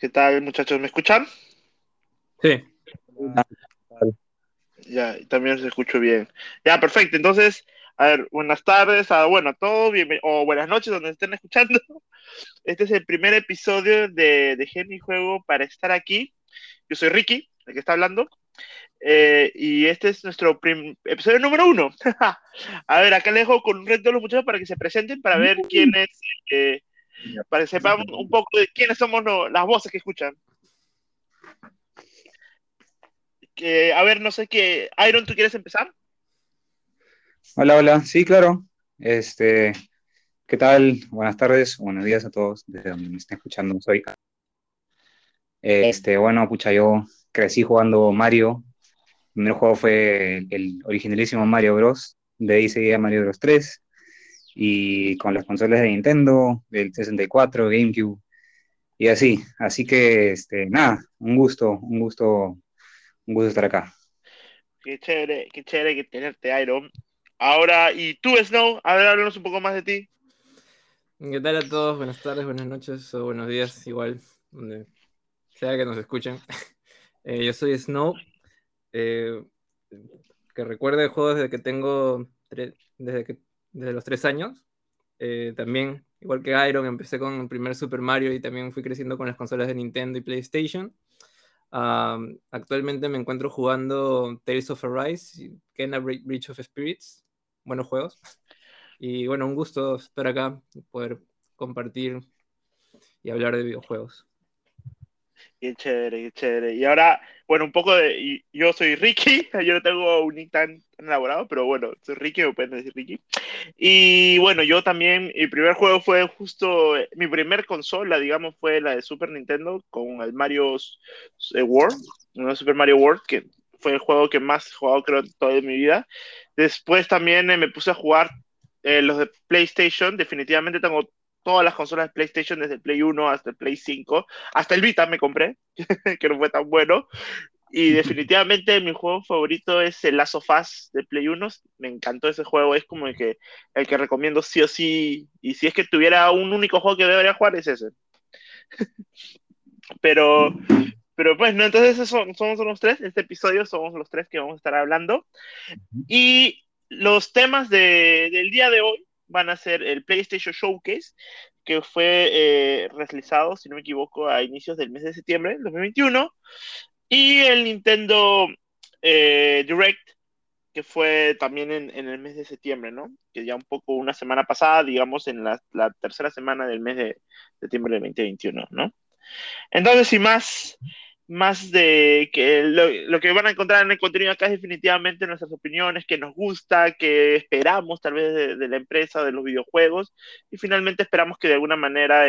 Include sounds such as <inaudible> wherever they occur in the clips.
¿Qué tal, muchachos? ¿Me escuchan? Sí. Ya, también se escucho bien. Ya, perfecto. Entonces, a ver, buenas tardes, a, bueno, a todos, o buenas noches donde estén escuchando. <laughs> Este es el primer episodio de Dejé mi juego para estar aquí. Yo soy Ricky, el que está hablando. Eh, y este es nuestro episodio número uno. <laughs> a ver, acá le dejo con un reto a los muchachos para que se presenten, para ver quiénes, eh, para que sepamos un poco de quiénes somos las voces que escuchan. a ver, no sé qué. Iron, ¿tú quieres empezar? Hola, hola. Sí, claro. Este, ¿qué tal? Buenas tardes, buenos días a todos desde donde me estén escuchando. Soy. Este, bueno, pucha, yo crecí jugando Mario. El primer juego fue el originalísimo Mario Bros. De ahí seguía Mario Bros 3. Y con las consolas de Nintendo, del 64, GameCube y así. Así que, este, nada, un gusto, un gusto un gusto estar acá. Qué chévere, qué chévere que tenerte, Iron. Ahora, ¿y tú, Snow? A ver, háblanos un poco más de ti. ¿Qué tal a todos? Buenas tardes, buenas noches o buenos días, igual, donde sea que nos escuchen. <laughs> Eh, yo soy Snow, eh, que recuerde el juego desde que tengo, desde, que, desde los tres años. Eh, también, igual que Iron, empecé con el primer Super Mario y también fui creciendo con las consolas de Nintendo y PlayStation actualmente me encuentro jugando Tales of Arise y Kena Breach of Spirits. Buenos juegos. Y bueno, un gusto estar acá, poder compartir y hablar de videojuegos. Qué chévere, qué chévere. Y ahora, bueno, un poco de. Yo soy Ricky, <laughs> yo no tengo un nick tan, elaborado, pero bueno, soy Ricky, me pueden decir Ricky. Y bueno, yo también, mi primer juego fue justo. Mi primer consola, digamos, fue la de Super Nintendo con el Mario eh, World, ¿no? Super Mario World, que fue el juego que más he jugado, creo, toda mi vida. Después también eh, me puse a jugar eh, los de PlayStation. Definitivamente tengo todas las consolas de PlayStation, desde el Play 1 hasta el Play 5, hasta el Vita me compré, <laughs> que no fue tan bueno. Y <laughs> definitivamente mi juego favorito es el Last of Us de Play 1. Me encantó ese juego, es como el que, el que recomiendo sí o sí. Y si es que tuviera un único juego que debería jugar, es ese. <laughs> pero, pero pues, no, entonces somos, somos los tres. Este episodio somos los tres que vamos a estar hablando. Y los temas de, del día de hoy van a ser el PlayStation Showcase, que fue eh, realizado, si no me equivoco, a inicios del mes de septiembre del 2021, y el Nintendo eh, Direct, que fue también en, el mes de septiembre, ¿no? Que ya un poco una semana pasada, digamos, en la, tercera semana del mes de septiembre del 2021, ¿no? Entonces, sin más, más de que lo, que van a encontrar en el contenido acá es definitivamente nuestras opiniones, que nos gusta, que esperamos tal vez de, la empresa, de los videojuegos, y finalmente esperamos que de alguna manera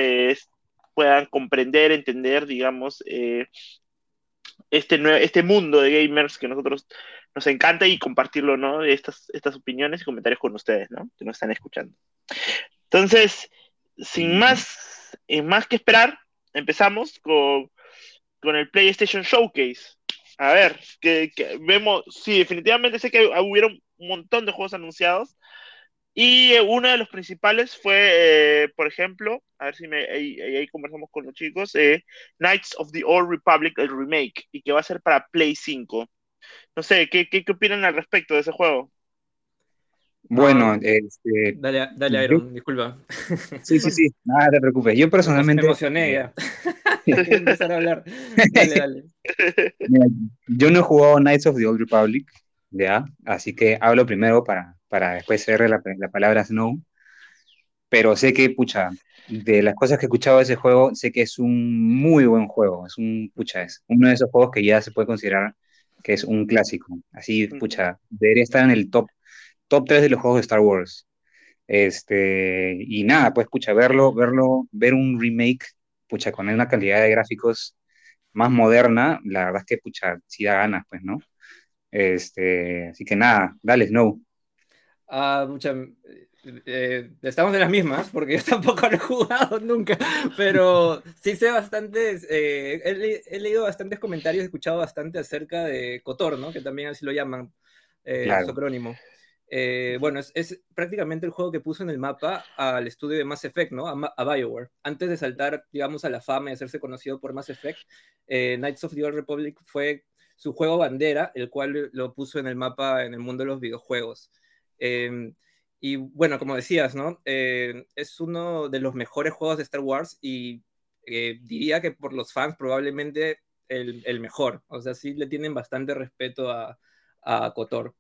puedan comprender, entender, digamos, eh, este, este mundo de gamers que nosotros nos encanta y compartirlo, ¿no? Estas, estas opiniones y comentarios con ustedes, ¿no? Que nos están escuchando. Entonces, sin más, sin más que esperar, empezamos con con el PlayStation Showcase. A ver, que, vemos, sí, definitivamente sé que hubieron un montón de juegos anunciados. Y eh, uno de los principales fue, eh, por ejemplo, a ver si me, ahí, conversamos con los chicos, eh, Knights of the Old Republic, el remake, y que va a ser para Play 5. No sé, ¿qué, qué, qué opinan al respecto de ese juego? Bueno, este, dale, dale, Iron, disculpa. Sí, sí, sí, nada te preocupes. Yo personalmente. Me emocioné ya. <laughs> <laughs> empezar a hablar. Dale, dale. <laughs> yo no he jugado Knights of the Old Republic, ¿ya? Así que hablo primero para, para después cerrar la, la palabra Snow. Pero sé que, pucha, de las cosas que he escuchado de ese juego, sé que es un muy buen juego. Es un, pucha, es uno de esos juegos que ya se puede considerar que es un clásico. Así, pucha, debería estar en el top top 3 de los juegos de Star Wars. Este, y nada, pues pucha, verlo, verlo, ver un remake, pucha, con una calidad de gráficos más moderna, la verdad es que pucha, sí da ganas, pues, ¿no? Este, así que nada, dale, Snow. Ah, mucha, eh, estamos de las mismas, porque <laughs> yo tampoco lo he jugado nunca, pero sí sé bastantes, eh, he, leído bastantes comentarios, he escuchado bastante acerca de Cotor, ¿no? Que también así lo llaman, eh, su acrónimo. Eh, bueno, es, prácticamente el juego que puso en el mapa al estudio de Mass Effect, ¿no? A, BioWare. Antes de saltar, digamos, a la fama y hacerse conocido por Mass Effect, eh, Knights of the Old Republic fue su juego bandera, el cual lo puso en el mapa en el mundo de los videojuegos. Em, y bueno, como decías, ¿no? Eh, es uno de los mejores juegos de Star Wars y diría que por los fans probablemente el, mejor. O sea, sí le tienen bastante respeto a, a Kotor.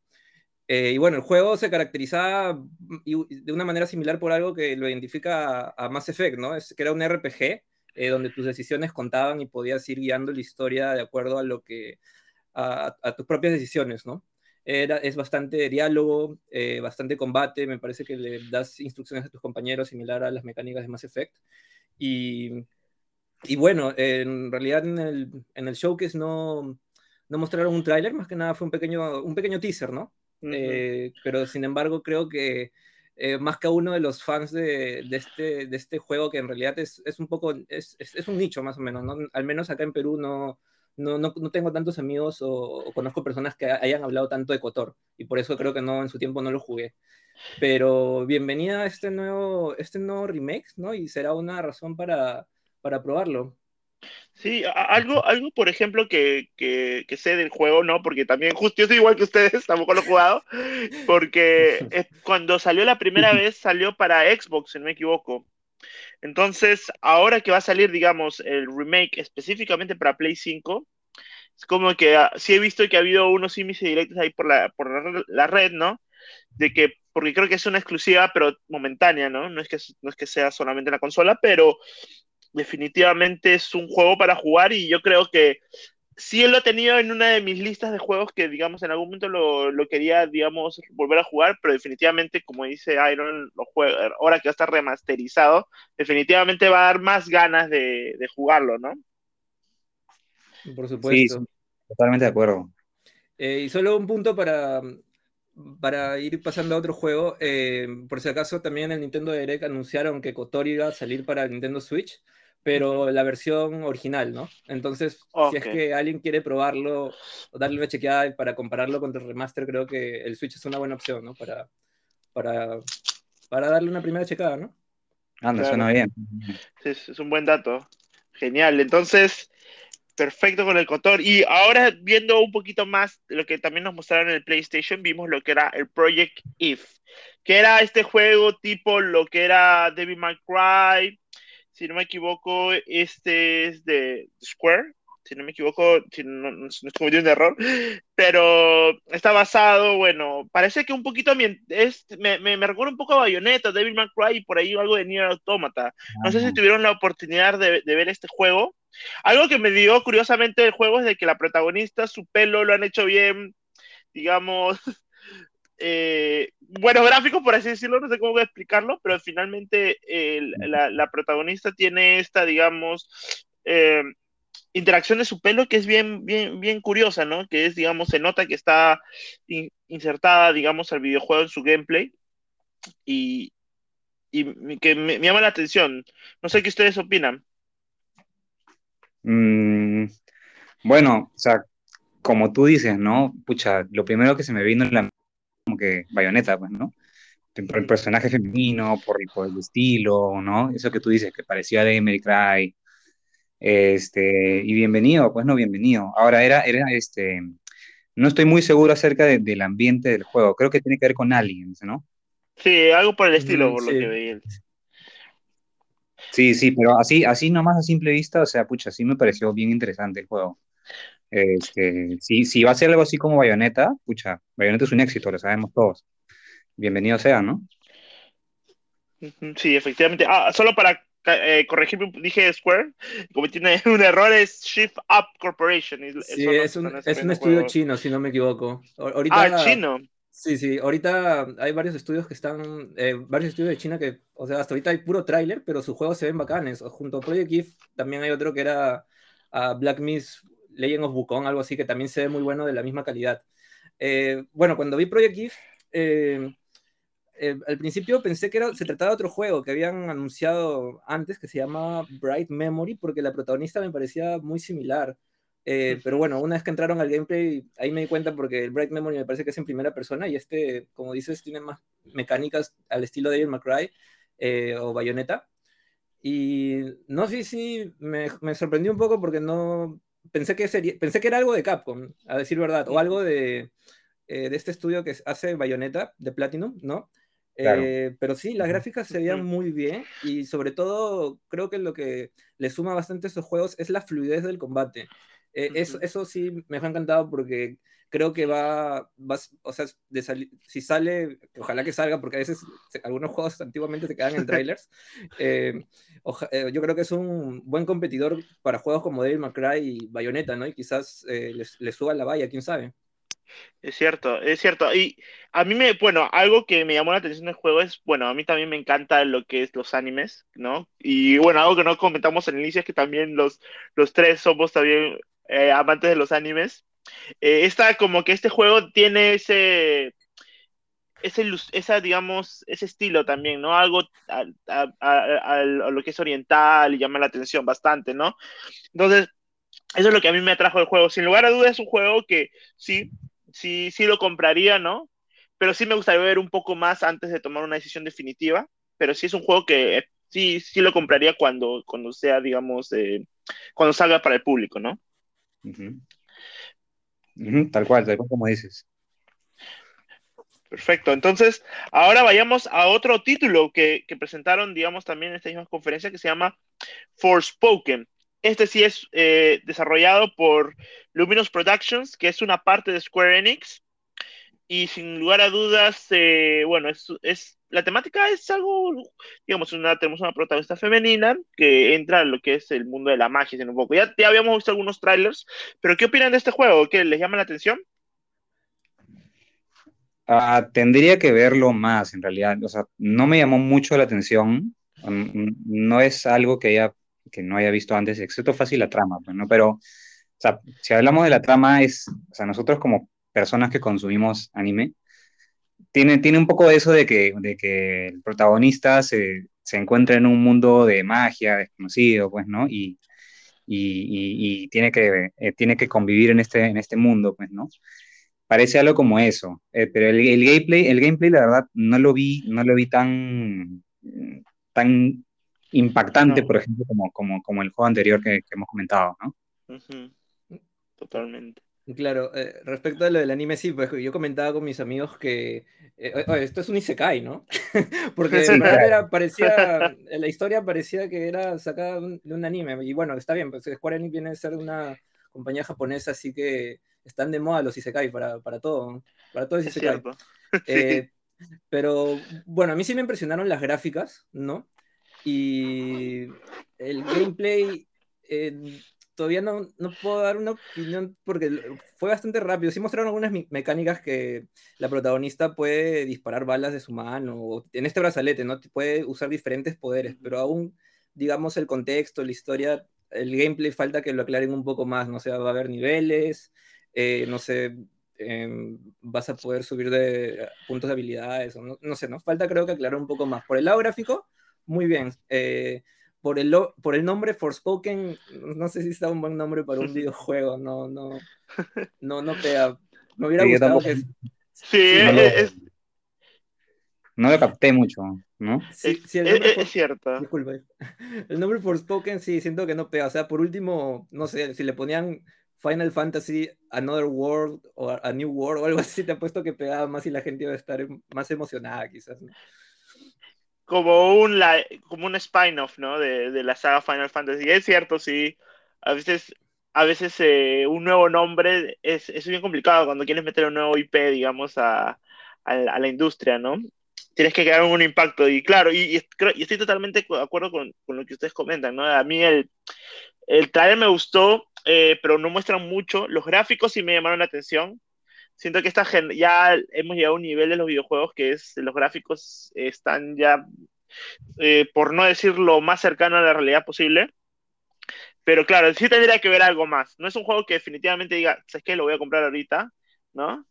Eh, y bueno, el juego se caracterizaba de una manera similar por algo que lo identifica a, Mass Effect, ¿no? Es que era un RPG eh, donde tus decisiones contaban y podías ir guiando la historia de acuerdo a lo que a, tus propias decisiones, ¿no? Era, es bastante diálogo, eh, bastante combate, me parece que le das instrucciones a tus compañeros similar a las mecánicas de Mass Effect. Y, y bueno, en realidad en el, en el showcase no, no mostraron un tráiler, más que nada fue un pequeño, un pequeño teaser, ¿no? Eh, pero sin embargo creo que eh, más que uno de los fans de, de, este, de este juego, que en realidad es, es un poco, es, es, un nicho más o menos, ¿no? Al menos acá en Perú no, no, no, no tengo tantos amigos o, conozco personas que hayan hablado tanto de Cotor, y por eso creo que no, en su tiempo no lo jugué. Pero bienvenida a este nuevo, este nuevo remake, ¿no? Y será una razón para, para probarlo. Sí, algo, algo por ejemplo, que, que, sé del juego, ¿no? Porque también, justo yo soy igual que ustedes, <laughs> tampoco lo he jugado, porque cuando salió la primera vez, salió para Xbox, si no me equivoco. Entonces, ahora que va a salir, digamos, el remake específicamente para Play 5, es como que ah, sí he visto que ha habido unos índices directos ahí por la, por la red, ¿no? De que, porque creo que es una exclusiva, pero momentánea, ¿no? No es que, no es que sea solamente en la consola, pero definitivamente es un juego para jugar y yo creo que sí lo he tenido en una de mis listas de juegos que, digamos, en algún momento lo, lo quería, digamos, volver a jugar, pero definitivamente, como dice Iron, lo ahora que va a estar remasterizado, definitivamente va a dar más ganas de, de jugarlo, ¿no? Por supuesto. Sí, totalmente de acuerdo. Eh, y solo un punto para, para ir pasando a otro juego. Eh, por si acaso, también en el Nintendo Direct anunciaron que Kotori iba a salir para el Nintendo Switch pero la versión original, ¿no? Entonces, si es que alguien quiere probarlo o darle una chequeada para compararlo con el remaster, creo que el Switch es una buena opción, ¿no? Para, para, para darle una primera checada, ¿no? Anda, suena bien. Es, es, un buen dato. Genial. Entonces, perfecto con el Cotor. Y ahora, viendo un poquito más lo que también nos mostraron en el PlayStation, vimos lo que era el Project If, que era este juego tipo lo que era Devil May Cry si no me equivoco, este es de Square, si no me equivoco, si no, no, estoy cometiendo un error, pero está basado, bueno, parece que un poquito es, me, me, me, recuerda un poco a Bayonetta, Devil May Cry y por ahí algo de Nier Automata. No sé si tuvieron la oportunidad de, de, ver este juego. Algo que me dio curiosamente del juego es de que la protagonista, su pelo lo han hecho bien, digamos, <laughs> eh, buenos gráficos, por así decirlo, no sé cómo voy a explicarlo, pero finalmente la, protagonista tiene esta, digamos, eh, interacción de su pelo que es bien, bien, bien curiosa, ¿no? Que es, digamos, se nota que está insertada, digamos, al videojuego en su gameplay y, que me, llama la atención. No sé qué ustedes opinan. Mm, bueno, o sea, como tú dices, ¿no? Pucha, lo primero que se me vino en la que bayoneta, pues, ¿no? Por el personaje femenino, por, por, el estilo, ¿no? Eso que tú dices, que parecía de Mary Cry. Este, y bienvenido, pues no, bienvenido. Ahora era, era este, no estoy muy seguro acerca de, del ambiente del juego, creo que tiene que ver con aliens, ¿no? Sí, algo por el estilo, por lo que veía. Sí, sí, pero así, así nomás a simple vista, o sea, pucha, sí me pareció bien interesante el juego. Este, si, si va a ser algo así como Bayonetta, pucha, Bayonetta es un éxito, lo sabemos todos. Bienvenido sea, ¿no? Sí, efectivamente. Ah, solo para eh, corregirme, dije Square, como tiene <laughs> un error, es Shift Up Corporation. Sí, es un, es un estudio chino, si no me equivoco. Ahorita, ah, chino. Sí, sí, ahorita hay varios estudios que están, eh, varios estudios de China que, o sea, hasta ahorita hay puro tráiler, pero sus juegos se ven bacanes. Junto a Project If también hay otro que era uh, Black Mist Legend of Wukong, algo así, que también se ve muy bueno de la misma calidad. Eh, bueno, cuando vi Project If, eh, eh, al principio pensé que era, se trataba de otro juego que habían anunciado antes, que se llama Bright Memory, porque la protagonista me parecía muy similar Eh, pero bueno, una vez que entraron al gameplay, ahí me di cuenta porque el Bright Memory me parece que es en primera persona y este, como dices, tiene más mecánicas al estilo de Devil McCry eh, o Bayonetta. Y no sé si me, me, sorprendió un poco porque no pensé que sería, pensé que era algo de Capcom, a decir verdad, o algo de, eh, de este estudio que hace Bayonetta de Platinum, ¿no? pero sí, las gráficas se veían muy bien y sobre todo creo que lo que le suma bastante a estos juegos es la fluidez del combate. Eh, eso, eso, sí me ha encantado porque creo que va, va o sea, de si sale, ojalá que salga, porque a veces algunos juegos antiguamente se quedan en <laughs> trailers. Eh, eh, yo creo que es un buen competidor para juegos como Devil May Cry y Bayonetta, ¿no? Y quizás les, les, suba la valla, quién sabe. Es cierto, es cierto. Y a mí me, bueno, algo que me llamó la atención del juego es, bueno, a mí también me encanta lo que es los animes, ¿no? Y bueno, algo que no comentamos en el inicio es que también los, los tres somos también eh, amantes de los animes. Eh, esta, como que este juego tiene ese, esa, digamos, ese estilo también, ¿no? Algo a, lo que es oriental y llama la atención bastante, ¿no? Entonces, eso es lo que a mí me atrajo del juego. Sin lugar a dudas, es un juego que sí, sí, sí lo compraría, ¿no? Pero sí me gustaría ver un poco más antes de tomar una decisión definitiva. Pero sí es un juego que sí, sí lo compraría cuando, cuando sea, digamos, eh, cuando salga para el público, ¿no? Tal cual, tal cual como dices. Perfecto. Entonces, ahora vayamos a otro título que, que, presentaron, digamos, también en esta misma conferencia que se llama Forspoken. Este sí es eh, desarrollado por Luminous Productions, que es una parte de Square Enix. Y sin lugar a dudas, eh, bueno, es, es, la temática es algo, digamos, una, tenemos una protagonista femenina que entra en lo que es el mundo de la magia, en un poco. Ya, ya habíamos visto algunos trailers, pero ¿qué opinan de este juego? ¿Qué les llama la atención? Uh, tendría que verlo más, en realidad. O sea, no me llamó mucho la atención. No es algo que haya que no haya visto antes, excepto fácil la trama, pues, ¿no? Pero, o sea, si hablamos de la trama, es, o sea, nosotros como personas que consumimos anime, tiene, tiene un poco de eso de que, de que el protagonista se, se encuentra en un mundo de magia desconocido, pues, ¿no? Y, y, y, tiene, que, eh, tiene que convivir en este, en este mundo, pues, ¿no? Parece algo como eso, eh, pero el, el, gameplay, el gameplay, la verdad, no lo vi, no lo vi tan, tan impactante, por ejemplo, como, como, como, el juego anterior que, que hemos comentado, ¿no? Totalmente. Claro, eh, respecto a lo del anime, sí, pues yo comentaba con mis amigos que eh, esto es un Isekai, ¿no? <laughs> <laughs> Porque sí, era, parecía, <laughs> la historia parecía que era sacada de un anime, y bueno, está bien, pues Square Enix viene a ser una compañía japonesa, así que están de moda los Isekai para, para todo, para todo es Isekai. Eh, pero bueno, a mí sí me impresionaron las gráficas, ¿no? Y el gameplay, eh, todavía no, no, puedo dar una opinión porque fue bastante rápido. Sí mostraron algunas mecánicas que la protagonista puede disparar balas de su mano, o en este brazalete, ¿no? Puede usar diferentes poderes, pero aún, digamos, el contexto, la historia, el gameplay falta que lo aclaren un poco más, ¿no? sé, va a haber niveles, eh, no sé, em, vas a poder subir de puntos de habilidades, o no, no, sé, ¿no? Falta creo que aclarar un poco más. Por el lado gráfico, muy bien. Eh, por, el, por el nombre Forspoken, no sé si está un buen nombre para un <laughs> videojuego, no, no, <laughs> no, no pega. Me hubiera gustado que... Sí, no, es... no lo capté mucho, ¿no? Sí, sí es, cierto. Disculpa. El nombre Forspoken sí, siento que no pega. O sea, por último, no sé, si le ponían Final Fantasy Another World o A New World o algo así, te apuesto que pegaba más y la gente iba a estar más emocionada quizás. ¿no? Como un, como un spin-off, ¿no? De, de, la saga Final Fantasy. es cierto, sí. A veces, a veces eh, un nuevo nombre es, es, bien complicado cuando quieres meter un nuevo IP, digamos, a, a, la industria, ¿no? Tienes que crear un impacto. Y claro, y, y, estoy totalmente de acuerdo con, con, lo que ustedes comentan, ¿no? A mí el, el trailer me gustó, eh, pero no muestran mucho. Los gráficos sí me llamaron la atención siento que esta ya hemos llegado a un nivel de los videojuegos que es los gráficos están ya eh, por no decir lo más cercano a la realidad posible pero claro sí tendría que ver algo más no es un juego que definitivamente diga sabes qué lo voy a comprar ahorita no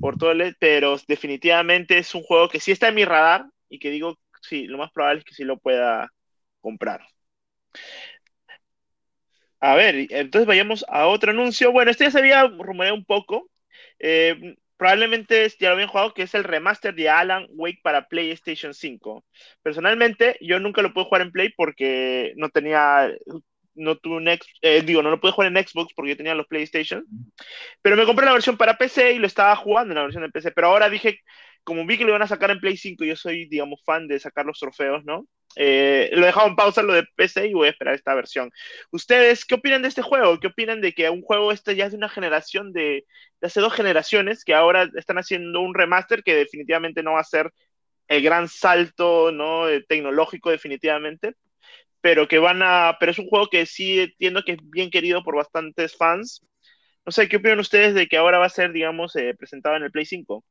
por todo el pero definitivamente es un juego que sí está en mi radar y que digo sí lo más probable es que sí lo pueda comprar A ver, entonces vayamos a otro anuncio. Bueno, este ya se había rumoreado un poco. Eh, probablemente ya lo habían jugado, que es el remaster de Alan Wake para PlayStation 5. Personalmente, yo nunca lo pude jugar en Play porque no tenía, no tuve un eh, digo, no lo pude jugar en Xbox porque yo tenía los PlayStation. Pero me compré la versión para PC y lo estaba jugando en la versión de PC. Pero ahora dije, como vi que lo iban a sacar en Play 5, yo soy, digamos, fan de sacar los trofeos, ¿no? Eh, lo he dejado en pausa lo de PC y voy a esperar esta versión. ¿Ustedes qué opinan de este juego? ¿Qué opinan de que un juego este ya es de una generación de, de hace dos generaciones que ahora están haciendo un remaster que definitivamente no va a ser el gran salto ¿no? Eh, tecnológico definitivamente, pero que van a, pero es un juego que sí entiendo que es bien querido por bastantes fans. No sé, ¿qué opinan ustedes de que ahora va a ser, digamos, eh, presentado en el Play 5?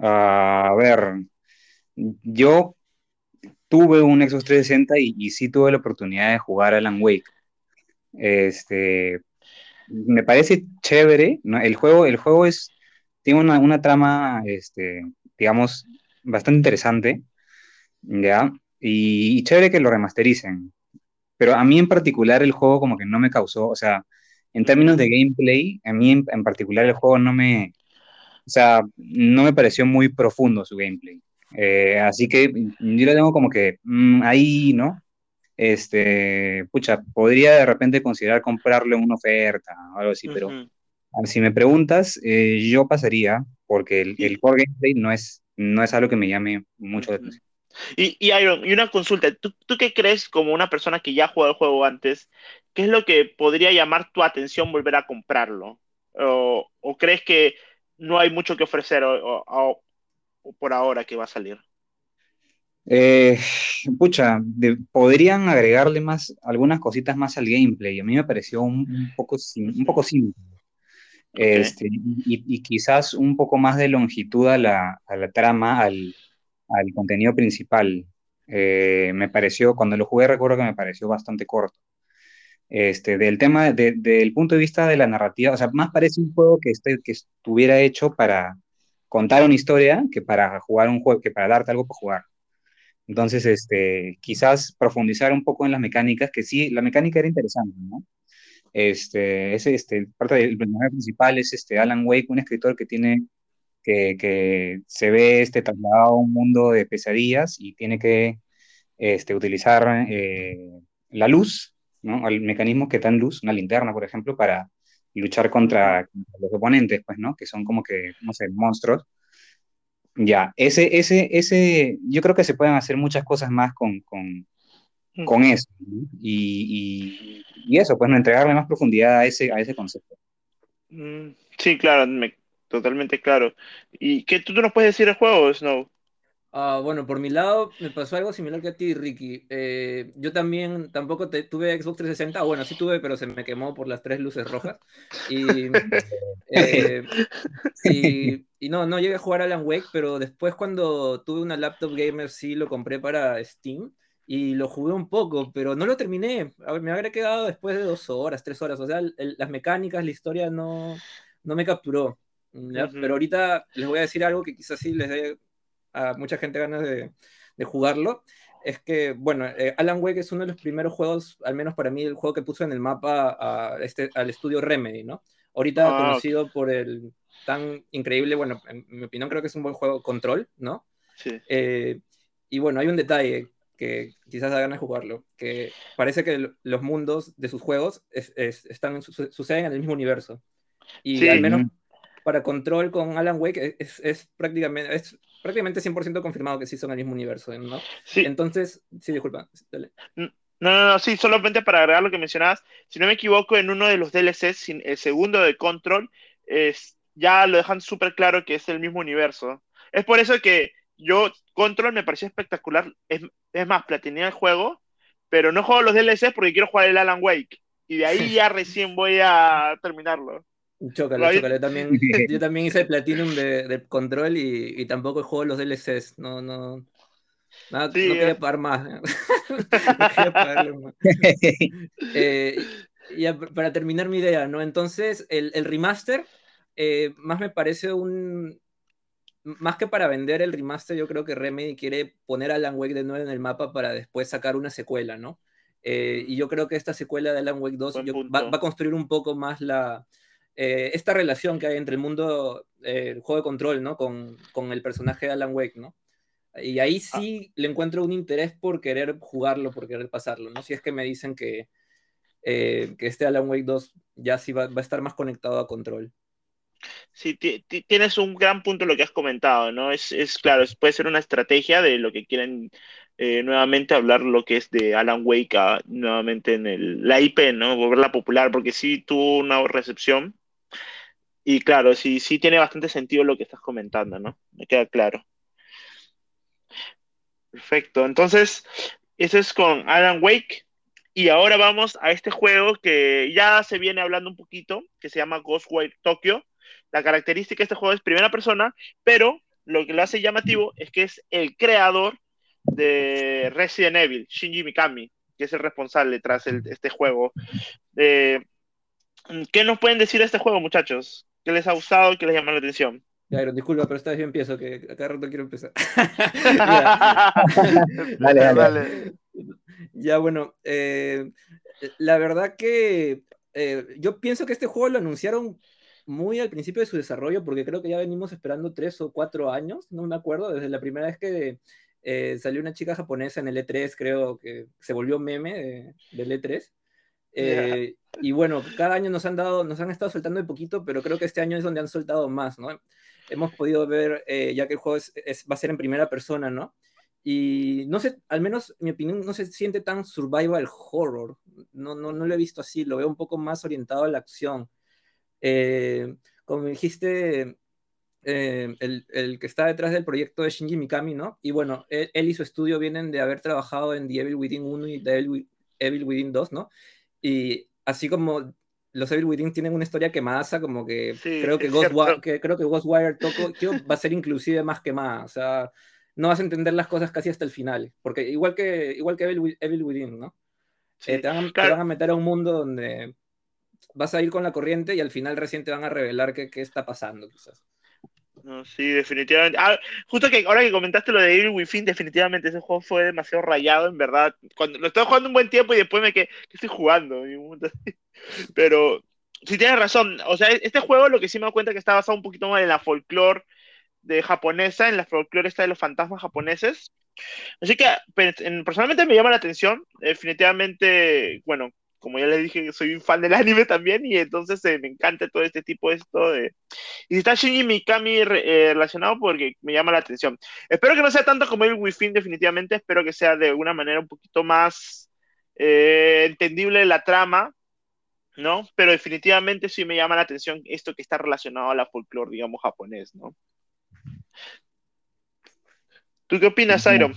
A ver, yo tuve un Xbox 360 y, sí tuve la oportunidad de jugar Alan Wake. Este, me parece chévere. El juego, el juego es, tiene una, trama, este, digamos, bastante interesante, ¿ya? Y, y, chévere que lo remastericen. Pero a mí en particular el juego como que no me causó, o sea, en términos de gameplay, a mí en, en particular el juego no me, o sea, no me pareció muy profundo su gameplay. Eh, así que yo lo tengo como que mm, ahí, ¿no? Este, pucha, podría de repente considerar comprarle una oferta o algo así, pero si me preguntas, eh, yo pasaría porque el, el, core gameplay no es, no es algo que me llame mucho la atención. Y, y, Iron, y una consulta, ¿Tú, ¿Tú, qué crees como una persona que ya ha jugado el juego antes? ¿Qué es lo que podría llamar tu atención volver a comprarlo? ¿O, o crees que no hay mucho que ofrecer o, o, o por ahora que va a salir? Eh, pucha, de, podrían agregarle más algunas cositas más al gameplay. A mí me pareció un, un poco, un poco simple. Okay. Este, y, y, quizás un poco más de longitud a la, a la trama, al, al, contenido principal. Eh, me pareció, cuando lo jugué recuerdo que me pareció bastante corto. Este, del tema, de, del punto de vista de la narrativa, o sea, más parece un juego que, este, que estuviera hecho para, contar una historia que para jugar un juego, que para darte algo para jugar. Entonces, este, quizás profundizar un poco en las mecánicas, que sí, la mecánica era interesante, ¿no? Este, ese, este, parte del personaje principal es este Alan Wake, un escritor que tiene, que, que se ve este, trasladado a un mundo de pesadillas y tiene que este, utilizar eh, la luz, ¿no? El mecanismo que da en luz, una linterna, por ejemplo, para luchar contra, contra, los oponentes, pues, ¿no? Que son como que, no sé, monstruos. Ya, ese, ese, ese, yo creo que se pueden hacer muchas cosas más con, con, con eso. ¿no? Y, y, y, eso, pues, no entregarle más profundidad a ese, a ese concepto. Mm, sí, claro, me, totalmente claro. ¿Y qué tú, tú nos puedes decir del juego, Snow? Uh, bueno, por mi lado me pasó algo similar que a ti, Ricky. Eh, yo también tampoco te, tuve Xbox 360, bueno, sí tuve, pero se me quemó por las tres luces rojas. Y, <laughs> eh, y, y, no, no llegué a jugar Alan Wake, pero después cuando tuve una laptop gamer sí lo compré para Steam y lo jugué un poco, pero no lo terminé. Me habría quedado después de dos horas, tres horas. O sea, el, las mecánicas, la historia no, no me capturó. Uh -huh. Pero ahorita les voy a decir algo que quizás sí les dé a mucha gente ganas de, de jugarlo, es que, bueno, eh, Alan Wake es uno de los primeros juegos, al menos para mí, el juego que puso en el mapa a este, al estudio Remedy, ¿no? Ahorita ah, conocido okay. por el tan increíble, bueno, en mi opinión creo que es un buen juego, Control, ¿no? Sí. Eh, y bueno, hay un detalle que quizás hagan de jugarlo, que parece que los mundos de sus juegos es, es, están, su, suceden en el mismo universo. Y sí. al menos para Control con Alan Wake es, es prácticamente, es prácticamente 100% confirmado que sí son el mismo universo, ¿no? Sí. Entonces, sí, disculpa. Dale. No, no, no, sí, solamente para agregar lo que mencionabas, si no me equivoco, en uno de los DLCs, el segundo de Control, es, ya lo dejan súper claro que es el mismo universo. Es por eso que yo, Control me pareció espectacular. Es, es más, platiné el juego, pero no juego los DLCs porque quiero jugar el Alan Wake. Y de ahí <laughs> ya recién voy a terminarlo. Chócale, chócale. También, <laughs> yo también hice el Platinum de, de Control y, y, tampoco juego los DLCs. No, no. Nada, sí, no quería eh. pagar más. <laughs> no quería pagarle más. <laughs> eh, y para terminar mi idea, ¿no? Entonces, el, el remaster eh, más me parece un. Más que para vender el remaster, yo creo que Remedy quiere poner a Alan Wake de nuevo en el mapa para después sacar una secuela, ¿no? Eh, y yo creo que esta secuela de Alan Wake 2 va, a construir un poco más la, eh, esta relación que hay entre el mundo, el juego de control, ¿no? Con, con, el personaje de Alan Wake, ¿no? Y ahí ah. sí le encuentro un interés por querer jugarlo, por querer pasarlo, ¿no? Si es que me dicen que, que este Alan Wake 2 ya sí va, va a estar más conectado a control. Sí, tienes un gran punto lo que has comentado, ¿no? Es, es claro, puede ser una estrategia de lo que quieren eh, nuevamente hablar lo que es de Alan Wake nuevamente en el, la IP, ¿no? Volverla popular, porque sí tuvo una recepción. Y claro, sí, sí tiene bastante sentido lo que estás comentando, ¿no? Me queda claro. Perfecto. Entonces, eso es con Alan Wake. Y ahora vamos a este juego que ya se viene hablando un poquito, que se llama Ghostwire Tokyo la característica de este juego es primera persona, pero lo que lo hace llamativo es que es el creador de Resident Evil, Shinji Mikami, que es el responsable tras este juego. Eh, ¿Qué nos pueden decir de este juego, muchachos? ¿Qué les ha gustado y qué les llama la atención? Ya, disculpa, pero esta vez yo empiezo, que a cada rato quiero empezar. <laughs> <laughs> dale, dale, <laughs> Ya, bueno, eh, la verdad que eh, yo pienso que este juego lo anunciaron muy al principio de su desarrollo, porque creo que ya venimos esperando tres o cuatro años, no me acuerdo, desde la primera vez que eh, salió una chica japonesa en el E3, creo que se volvió meme del E3. Eh, y bueno, cada año nos han dado, nos han estado soltando de poquito, pero creo que este año es donde han soltado más, ¿no? Hemos podido ver, eh, ya que el juego es, va a ser en primera persona, ¿no? Y no sé, al menos mi opinión no se siente tan survival horror. No, no, no lo he visto así, lo veo un poco más orientado a la acción. Eh, como dijiste, eh, el, que está detrás del proyecto de Shinji Mikami, ¿no? Y bueno, él, y su estudio vienen de haber trabajado en The Evil Within 1 y The Evil, Within 2, ¿no? Y así como los Evil Within tienen una historia quemada, como que, creo, que, que creo que Ghostwire Tokyo <laughs> va a ser inclusive más quemada, o sea, no vas a entender las cosas casi hasta el final, porque igual que, igual que Evil, Within, ¿no? Eh, te, van, te, van, a meter a un mundo donde vas a ir con la corriente y al final recién te van a revelar qué, qué está pasando, quizás. No, sí, definitivamente. Ah, justo que ahora que comentaste lo de Evil Within, definitivamente ese juego fue demasiado rayado, en verdad. Cuando lo estaba jugando un buen tiempo y después me quedé, ¿qué estoy jugando? <laughs> Pero sí tienes razón. O sea, este juego lo que sí me doy cuenta que está basado un poquito más en la folclore de japonesa, en la folclore esta de los fantasmas japoneses. Así que personalmente me llama la atención. Definitivamente, bueno, como ya les dije, soy un fan del anime también y entonces eh, me encanta todo este tipo de esto de... Y si está Shinji Mikami eh, relacionado porque me llama la atención. Espero que no sea tanto como el Within definitivamente, espero que sea de alguna manera un poquito más eh, entendible la trama, ¿no? Pero definitivamente sí me llama la atención esto que está relacionado a la folclore, digamos, japonés, ¿no? ¿Tú qué opinas, Iron?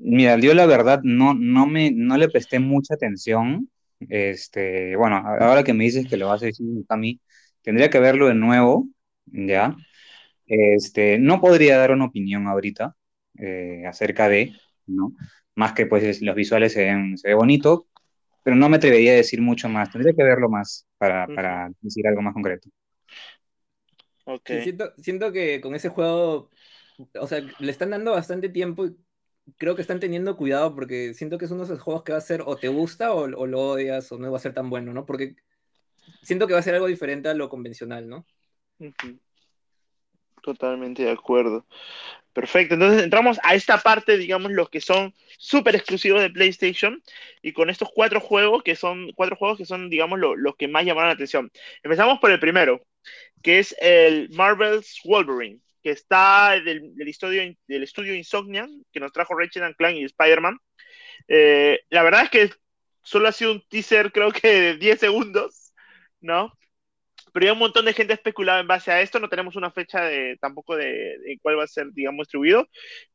Mira, yo la verdad no, no, me, no le presté mucha atención. Este, bueno, ahora que me dices que lo vas a decir a mí, tendría que verlo de nuevo, ¿ya? Este, no podría dar una opinión ahorita eh, acerca de, ¿no? Más que pues los visuales se ven, se ve bonito, pero no me atrevería a decir mucho más. Tendría que verlo más para, para decir algo más concreto. Okay. siento, siento que con ese juego, o sea, le están dando bastante tiempo creo que están teniendo cuidado porque siento que es uno de esos juegos que va a ser o te gusta o, lo odias o no va a ser tan bueno, ¿no? Porque siento que va a ser algo diferente a lo convencional, ¿no? Totalmente de acuerdo. Perfecto, entonces entramos a esta parte, digamos, los que son súper exclusivos de PlayStation y con estos cuatro juegos que son, cuatro juegos que son, digamos, los que más llamaron la atención. Empezamos por el primero, que es el Marvel's Wolverine que está del, estudio, del estudio Insomnia, que nos trajo Ratchet Clank y Spider-Man. Eh, la verdad es que solo ha sido un teaser, creo que de 10 segundos, ¿no? Pero hay un montón de gente especulada en base a esto. No tenemos una fecha de, tampoco de, cuál va a ser, digamos, distribuido.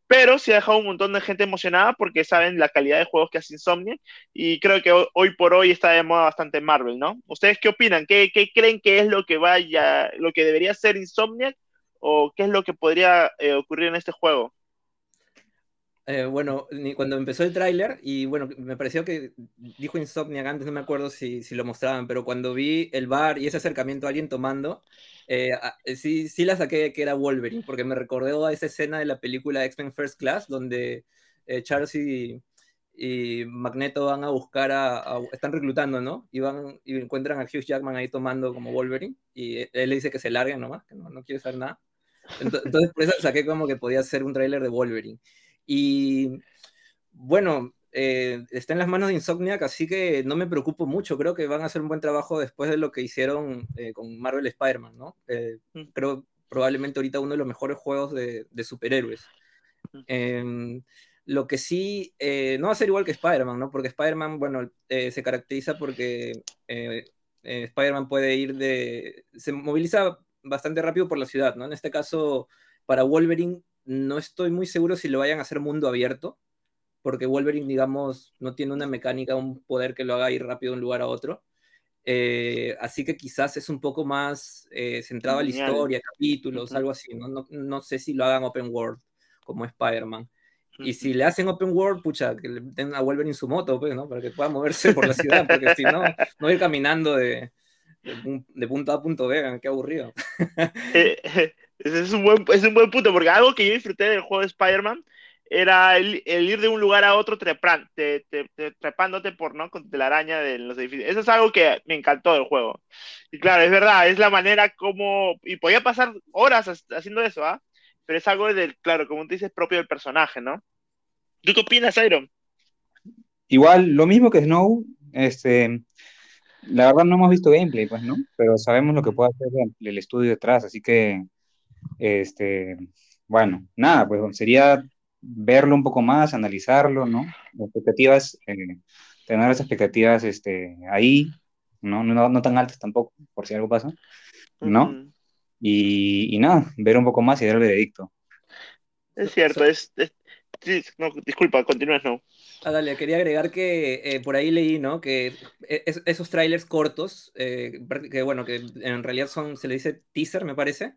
Pero sí ha dejado un montón de gente emocionada porque saben la calidad de juegos que hace Insomnia. Y creo que hoy, por hoy está de moda bastante Marvel, ¿no? ¿Ustedes qué opinan? ¿Qué, ¿Qué, creen que es lo que vaya, lo que debería ser Insomnia o qué es lo que podría eh, ocurrir en este juego? Eh, bueno, cuando empezó el tráiler, y bueno, me pareció que dijo Insomniac antes, no me acuerdo si, si, lo mostraban, pero cuando vi el bar y ese acercamiento a alguien tomando, eh, sí, sí la saqué que era Wolverine, porque me recordó a esa escena de la película X-Men First Class, donde Charles y, Magneto van a buscar a, están reclutando, ¿no? Y van y encuentran a Hugh Jackman ahí tomando como Wolverine y él le dice que se larguen nomás, que no, no quiere hacer nada. Entonces, por eso saqué como que podía ser un tráiler de Wolverine. Y bueno, eh, está en las manos de Insomniac, así que no me preocupo mucho. Creo que van a hacer un buen trabajo después de lo que hicieron eh, con Marvel Spider-Man, ¿no? Eh, mm. creo probablemente ahorita uno de los mejores juegos de, de superhéroes. Eh, lo que sí, eh, no va a ser igual que Spider-Man, ¿no? Porque Spider-Man, bueno, se caracteriza porque Spider-Man puede ir de... se moviliza bastante rápido por la ciudad, ¿no? En este caso, para Wolverine, no estoy muy seguro si lo vayan a hacer mundo abierto, porque Wolverine, digamos, no tiene una mecánica, un poder que lo haga ir rápido de un lugar a otro. así que quizás es un poco más centrado a la historia, capítulos, algo así, ¿no? ¿no? No sé si lo hagan open world como Spider-Man. Y si le hacen open world, pucha, que le den a Wolverine su moto, pues, ¿no? Para que pueda moverse por la ciudad, porque si no, no ir caminando de, de, punto A a punto B, qué aburrido. <laughs> Eh, ese es un, buen, es un buen punto, porque algo que yo disfruté del juego de Spider-Man era el, ir de un lugar a otro trepan, te, trepándote por, ¿no? Con la araña de los edificios. Eso es algo que me encantó del juego. Y claro, es verdad, es la manera como... Y podía pasar horas haciendo eso, ¿ah? pero es algo del, claro, como tú dices, propio del personaje, ¿no? ¿Tú qué opinas, Iron? Igual, lo mismo que Snow, este, la verdad no hemos visto gameplay, pues, ¿no? Pero sabemos lo que puede hacer el, estudio detrás, así que, este, bueno, nada, pues sería verlo un poco más, analizarlo, ¿no? expectativas, eh, tener las expectativas este, ahí, ¿no? ¿no? No, tan altas tampoco, por si algo pasa, ¿no? Y, nada, ver un poco más y dar el veredicto. Es cierto, es, disculpa, continúa, no. Ah, dale, quería agregar que eh, por ahí leí, ¿no? Que e, esos trailers cortos, eh, que bueno, que en realidad son, se le dice teaser, me parece,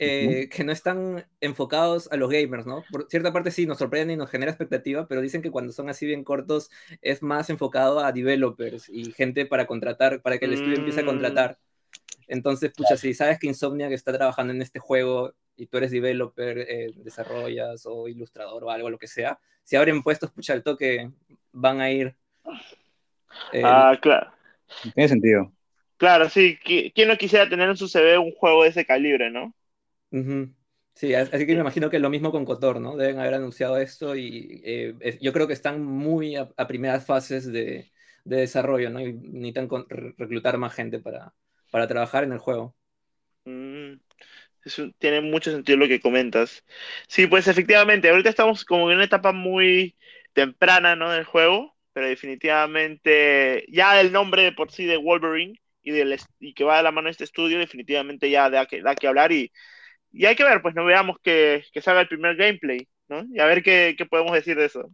eh, que no están enfocados a los gamers, ¿no? Por cierta parte sí, nos sorprende y nos genera expectativa, pero dicen que cuando son así bien cortos es más enfocado a developers y gente para contratar, para que el estudio empiece a mm. contratar. Entonces, pucha, si sabes que Insomniac está trabajando en este juego y tú eres developer, eh, desarrollas o ilustrador o algo, lo que sea, si abren puestos, pucha, al toque van a ir. Eh, ah, claro. Tiene sentido. Claro, sí. ¿Quién no quisiera tener en su CV un juego de ese calibre, no? Sí, así que me imagino que es lo mismo con Cotor, ¿no? Deben haber anunciado esto y eh, yo creo que están muy a, primeras fases de, desarrollo, ¿no? Y necesitan reclutar más gente para, para trabajar en el juego. Mm, eso tiene mucho sentido lo que comentas. Sí, pues efectivamente, ahorita estamos como en una etapa muy temprana, ¿no? Del juego, pero definitivamente ya el nombre de por sí de Wolverine y, del, y que va de la mano de este estudio, definitivamente ya da que, da que hablar y, hay que ver, pues no veamos que, que salga el primer gameplay, ¿no? Y a ver qué podemos decir de eso.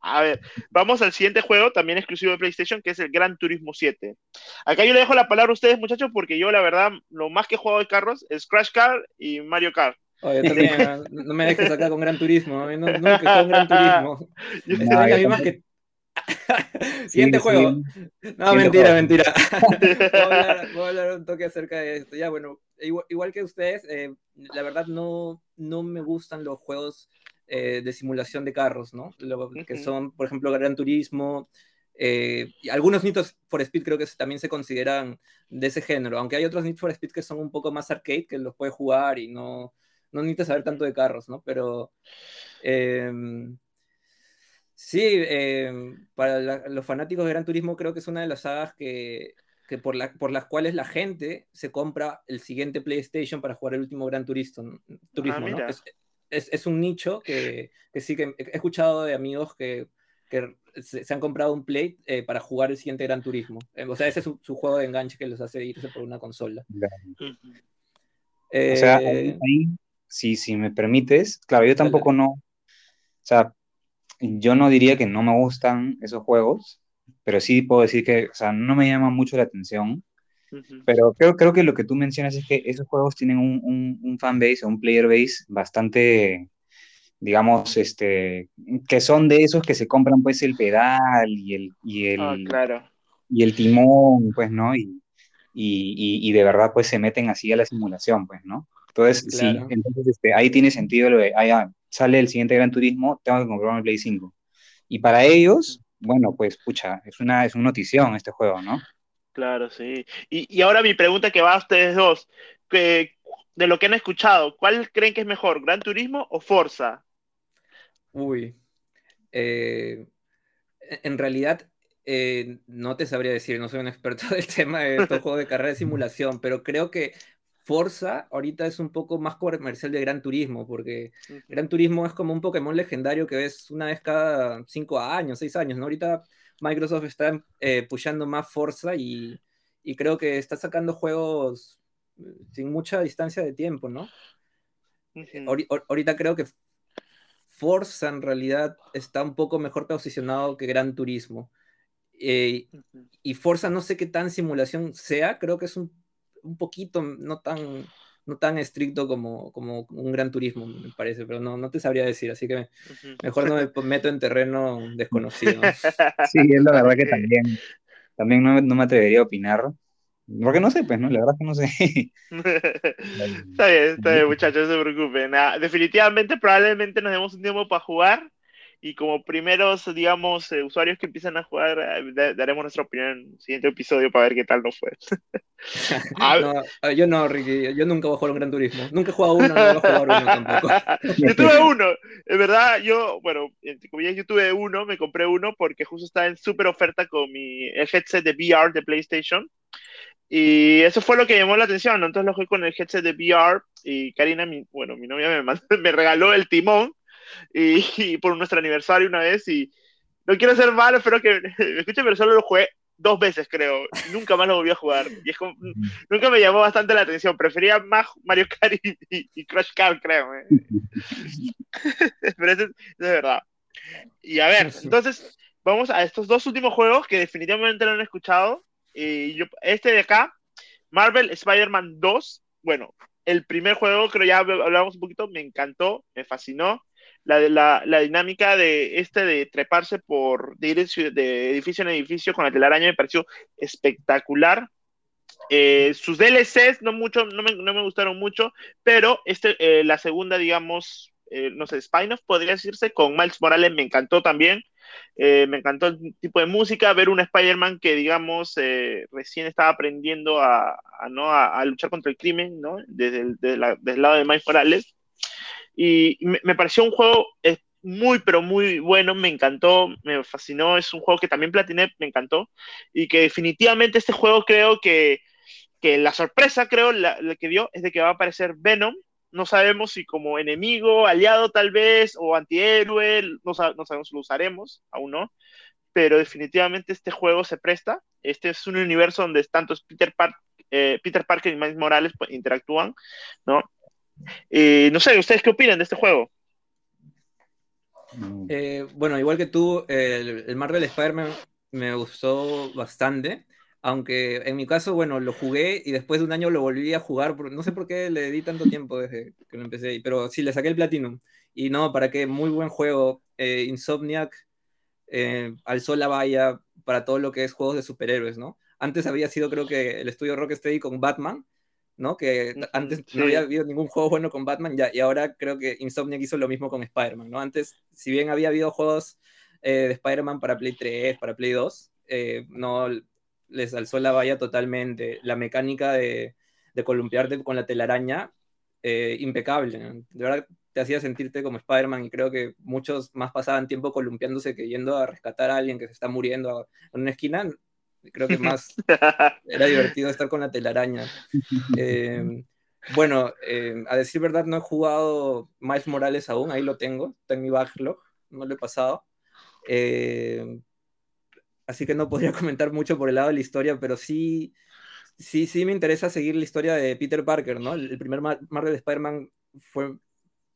A ver, vamos al siguiente juego, también exclusivo de PlayStation, que es el Gran Turismo 7. Acá yo le dejo la palabra a ustedes, muchachos, porque yo, la verdad, lo más que he jugado de carros es Crash Car y Mario Kart. Oye, también, <laughs> no me dejes acá con Gran Turismo, no, no que con Gran Turismo. <laughs> No, que... <laughs> Siguiente juego. No, mentira, mentira. voy, a hablar, un toque acerca de esto. Ya, bueno, igual, que ustedes, eh, la verdad no, no me gustan los juegos eh, de simulación de carros, ¿no? que son, por ejemplo, Gran Turismo. Eh, y algunos Need for Speed creo que también se consideran de ese género, aunque hay otros Need for Speed que son un poco más arcade, que los puedes jugar y no, no necesitas saber tanto de carros, ¿no? Pero em, sí, em, para los fanáticos de Gran Turismo creo que es una de las sagas que, que por, la, por, las cuales la gente se compra el siguiente PlayStation para jugar el último Gran Turismo, turismo ah, ¿no? es, es, un nicho que, que, sí que he escuchado de amigos que, que se, han comprado un Play eh, para jugar el siguiente Gran Turismo. Eh, o sea, ese es su, su, juego de enganche que los hace irse por una consola. Eh, o sea, ahí, si, si me permites, claro, yo tampoco no, o sea, yo no diría que no me gustan esos juegos, pero sí puedo decir que, o sea, no me llama mucho la atención. Pero creo, creo que lo que tú mencionas es que esos juegos tienen un, un, un fanbase o un player base bastante, digamos, este, que son de esos que se compran pues el pedal y el, y el, ah, claro. y el timón, pues, ¿no? Y, y, y, de verdad pues se meten así a la simulación, pues, ¿no? Entonces, sí, entonces este, ahí tiene sentido lo de, ah, sale el siguiente Gran Turismo, tengo que comprarme el Play 5. Y para ellos, bueno, pues, pucha, es una, es una notición este juego, ¿no? Claro, sí. Y, y ahora mi pregunta que va a ustedes dos, que, de lo que han escuchado, ¿cuál creen que es mejor, Gran Turismo o Forza? Uy, eh, en realidad eh, no te sabría decir, no soy un experto <laughs> del tema de estos <laughs> juegos de carrera de simulación, pero creo que Forza ahorita es un poco más comercial de Gran Turismo, porque Gran Turismo es como un Pokémon legendario que ves una vez cada cinco años, seis años, ¿no? Ahorita Microsoft está eh, pushando más Forza y, y, creo que está sacando juegos eh, sin mucha distancia de tiempo, ¿no? Ahorita creo que Forza en realidad está un poco mejor posicionado que Gran Turismo. Eh, y Forza no sé qué tan simulación sea, creo que es un, un poquito no tan, no tan estricto como, como un gran turismo, me parece, pero no, no te sabría decir, así que mejor no me meto en terreno desconocido. <laughs> Sí, es la verdad que también, también no, no me atrevería a opinar, porque no sé, pues, ¿no? La verdad que no sé. <laughs> está bien, está bien, muchachos, no se preocupen. definitivamente, probablemente nos demos un tiempo para jugar y como primeros, digamos, eh, usuarios que empiezan a jugar, eh, daremos nuestra opinión en el siguiente episodio para ver qué tal nos fue. <laughs> no, yo no, Ricky, yo nunca voy a jugar un Gran Turismo. Nunca he jugado uno, no voy a jugar uno tampoco. <laughs> yo tuve uno, es verdad, yo, bueno, como ya yo tuve uno, me compré uno porque justo estaba en súper oferta con mi headset de VR de PlayStation. Y eso fue lo que llamó la atención, Entonces lo jugué con el headset de VR y Karina, mi, bueno, mi novia me, <laughs> me regaló el timón <laughs> y, por nuestro aniversario una vez y no quiero ser malo, espero que <laughs> me escuchen, pero solo lo jugué dos veces, creo. Nunca más lo volví a jugar. Y es como, nunca me llamó bastante la atención. Prefería más Mario Kart y, Crash Kart, creo. ¿eh? <laughs> pero eso, es verdad. Y a ver, entonces, vamos a estos dos últimos juegos que definitivamente no han escuchado. Y yo, este de acá, Marvel Spider-Man 2. Bueno, el primer juego, creo ya hablamos un poquito, me encantó, me fascinó la, la, la dinámica de este de treparse por de edificio en edificio con la telaraña me pareció espectacular. Eh, sus DLCs no mucho, no me, no me gustaron mucho, pero este, eh, la segunda, digamos, eh, no sé, Spinoff podría decirse, con Miles Morales me encantó también. me encantó el tipo de música, ver un Spider-Man que, digamos, recién estaba aprendiendo a, ¿no? A, luchar contra el crimen, ¿no? Desde el, desde desde el lado de Miles Morales. Y me, pareció un juego muy, pero muy bueno, me encantó, me fascinó, es un juego que también platiné, me encantó, y que definitivamente este juego creo que, que la sorpresa, creo, la, que dio es de que va a aparecer Venom, no sabemos si como enemigo, aliado tal vez, o antihéroe, no, no sabemos si lo usaremos, aún no, pero definitivamente este juego se presta, este es un universo donde tanto Peter, eh, Peter Parker y Miles Morales pues, interactúan, ¿no? Eh, no sé, ¿ustedes qué opinan de este juego? Eh, bueno, igual que tú, el, el Marvel Spider-Man me gustó bastante. Aunque en mi caso, bueno, lo jugué y después de un año lo volví a jugar. No sé por qué le di tanto tiempo desde que lo empecé, pero sí, le saqué el Platinum. Y no, para qué, muy buen juego. Eh, Insomniac alzó la valla para todo lo que es juegos de superhéroes, ¿no? Antes había sido, creo que, el estudio Rocksteady con Batman, ¿no? Que antes no había habido ningún juego bueno con Batman ya, y ahora creo que Insomniac hizo lo mismo con Spider-Man, ¿no? Antes, si bien había habido juegos eh, de Spider-Man para Play 3, para Play 2, eh, no les alzó la valla totalmente. La mecánica de, de columpiarte con la telaraña, eh, impecable. De verdad te hacía sentirte como Spider-Man y creo que muchos más pasaban tiempo columpiándose que yendo a rescatar a alguien que se está muriendo en una esquina Creo que más <laughs> era divertido estar con la telaraña. Em, bueno, em, a decir verdad, no he jugado Miles Morales aún, ahí lo tengo, está en mi backlog, no lo he pasado. Em, así que no podría <laughs> comentar mucho por el lado de la historia, pero sí, sí, sí me interesa seguir la historia de Peter Parker, ¿no? El, primer Marvel Spider-Man fue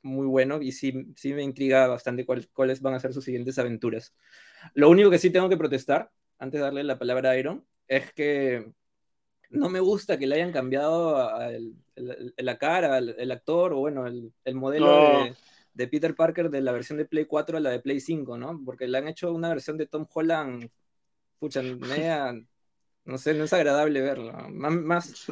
muy bueno y sí, sí me intriga bastante cuáles van a ser sus siguientes aventuras. Lo único que sí tengo que protestar antes de darle la palabra a Iron, es que no me gusta que le hayan cambiado la cara, el, actor, o bueno, el, modelo de, Peter Parker de la versión de Play 4 a la de Play 5, ¿no? Porque le han hecho una versión de Tom Holland, pucha, media, no sé, no es agradable verlo. Más,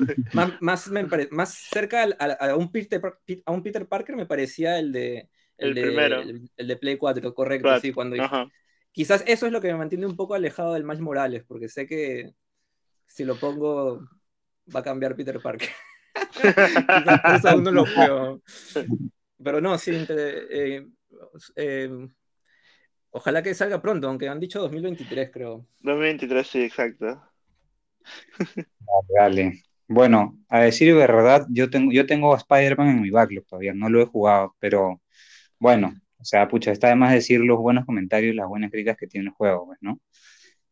más, más, cerca a, un Peter, a un Peter Parker me parecía el de... El, primero. El, de Play 4, correcto, sí, cuando quizás eso es lo que me mantiene un poco alejado del Miles Morales, porque sé que si lo pongo va a cambiar Peter Parker. <laughs> quizás aún no lo juego. Pero no, sí, eh, eh, ojalá que salga pronto, aunque han dicho 2023, creo. 2023, sí, exacto. Dale. Bueno, a decir verdad, yo tengo, yo tengo a Spider-Man en mi backlog todavía, no lo he jugado, pero bueno, o sea, pucha, está de más decir los buenos comentarios y las buenas críticas que tiene el juego, pues, ¿no?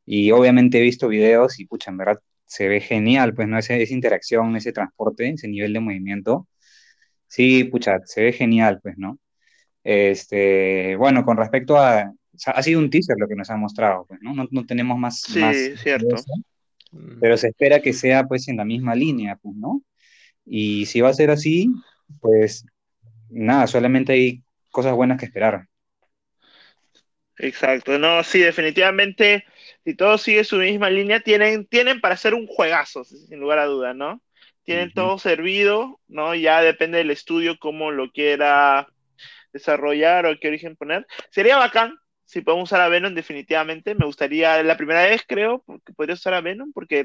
Y obviamente he visto videos y, pucha, en verdad se ve genial, pues, ¿no? Esa, esa interacción, ese transporte, ese nivel de movimiento. Sí, pucha, se ve genial, pues, ¿no? Este, bueno, con respecto a, ha sido un teaser lo que nos ha mostrado, pues, ¿no? No, tenemos más. Sí, más cierto. Mm. pero se espera que sea, pues, en la misma línea, pues, ¿no? Y si va a ser así, pues, nada, solamente hay cosas buenas que esperar. Exacto, no, sí, definitivamente, si todo sigue su misma línea, tienen, tienen para hacer un juegazo, sin lugar a dudas, ¿no? Tienen todo servido, ¿no? Ya depende del estudio cómo lo quiera desarrollar o qué origen poner. Sería bacán si podemos usar a Venom definitivamente. Me gustaría, la primera vez creo, que podría usar a Venom, porque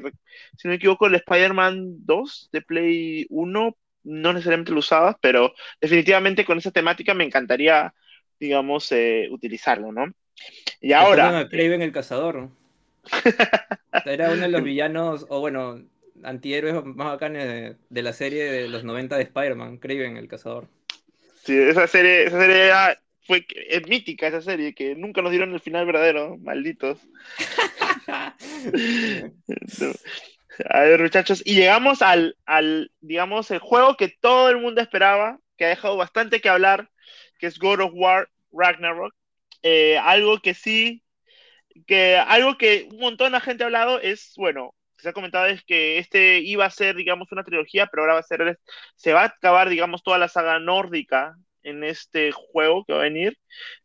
si no me equivoco, el Spider-Man 2 de Play 1 no necesariamente lo usaba, pero definitivamente con esa temática me encantaría, digamos, eh, utilizarlo, ¿no? Y ahora... Craven el cazador. <laughs> Era uno de los villanos, o bueno, antihéroes más bacanes de, la serie de los 90 de Spider-Man, Craven el cazador. Sí, esa serie, esa serie fue es mítica esa serie, que nunca nos dieron el final verdadero, malditos. <laughs> <laughs> A ver, muchachos, y llegamos al, al, digamos, el juego que todo el mundo esperaba, que ha dejado bastante que hablar, que es God of War Ragnarok. Eh, algo que sí, que algo que un montón de gente ha hablado es, bueno, se ha comentado es que este iba a ser, digamos, una trilogía, pero ahora va a ser, se va a acabar, digamos, toda la saga nórdica en este juego que va a venir,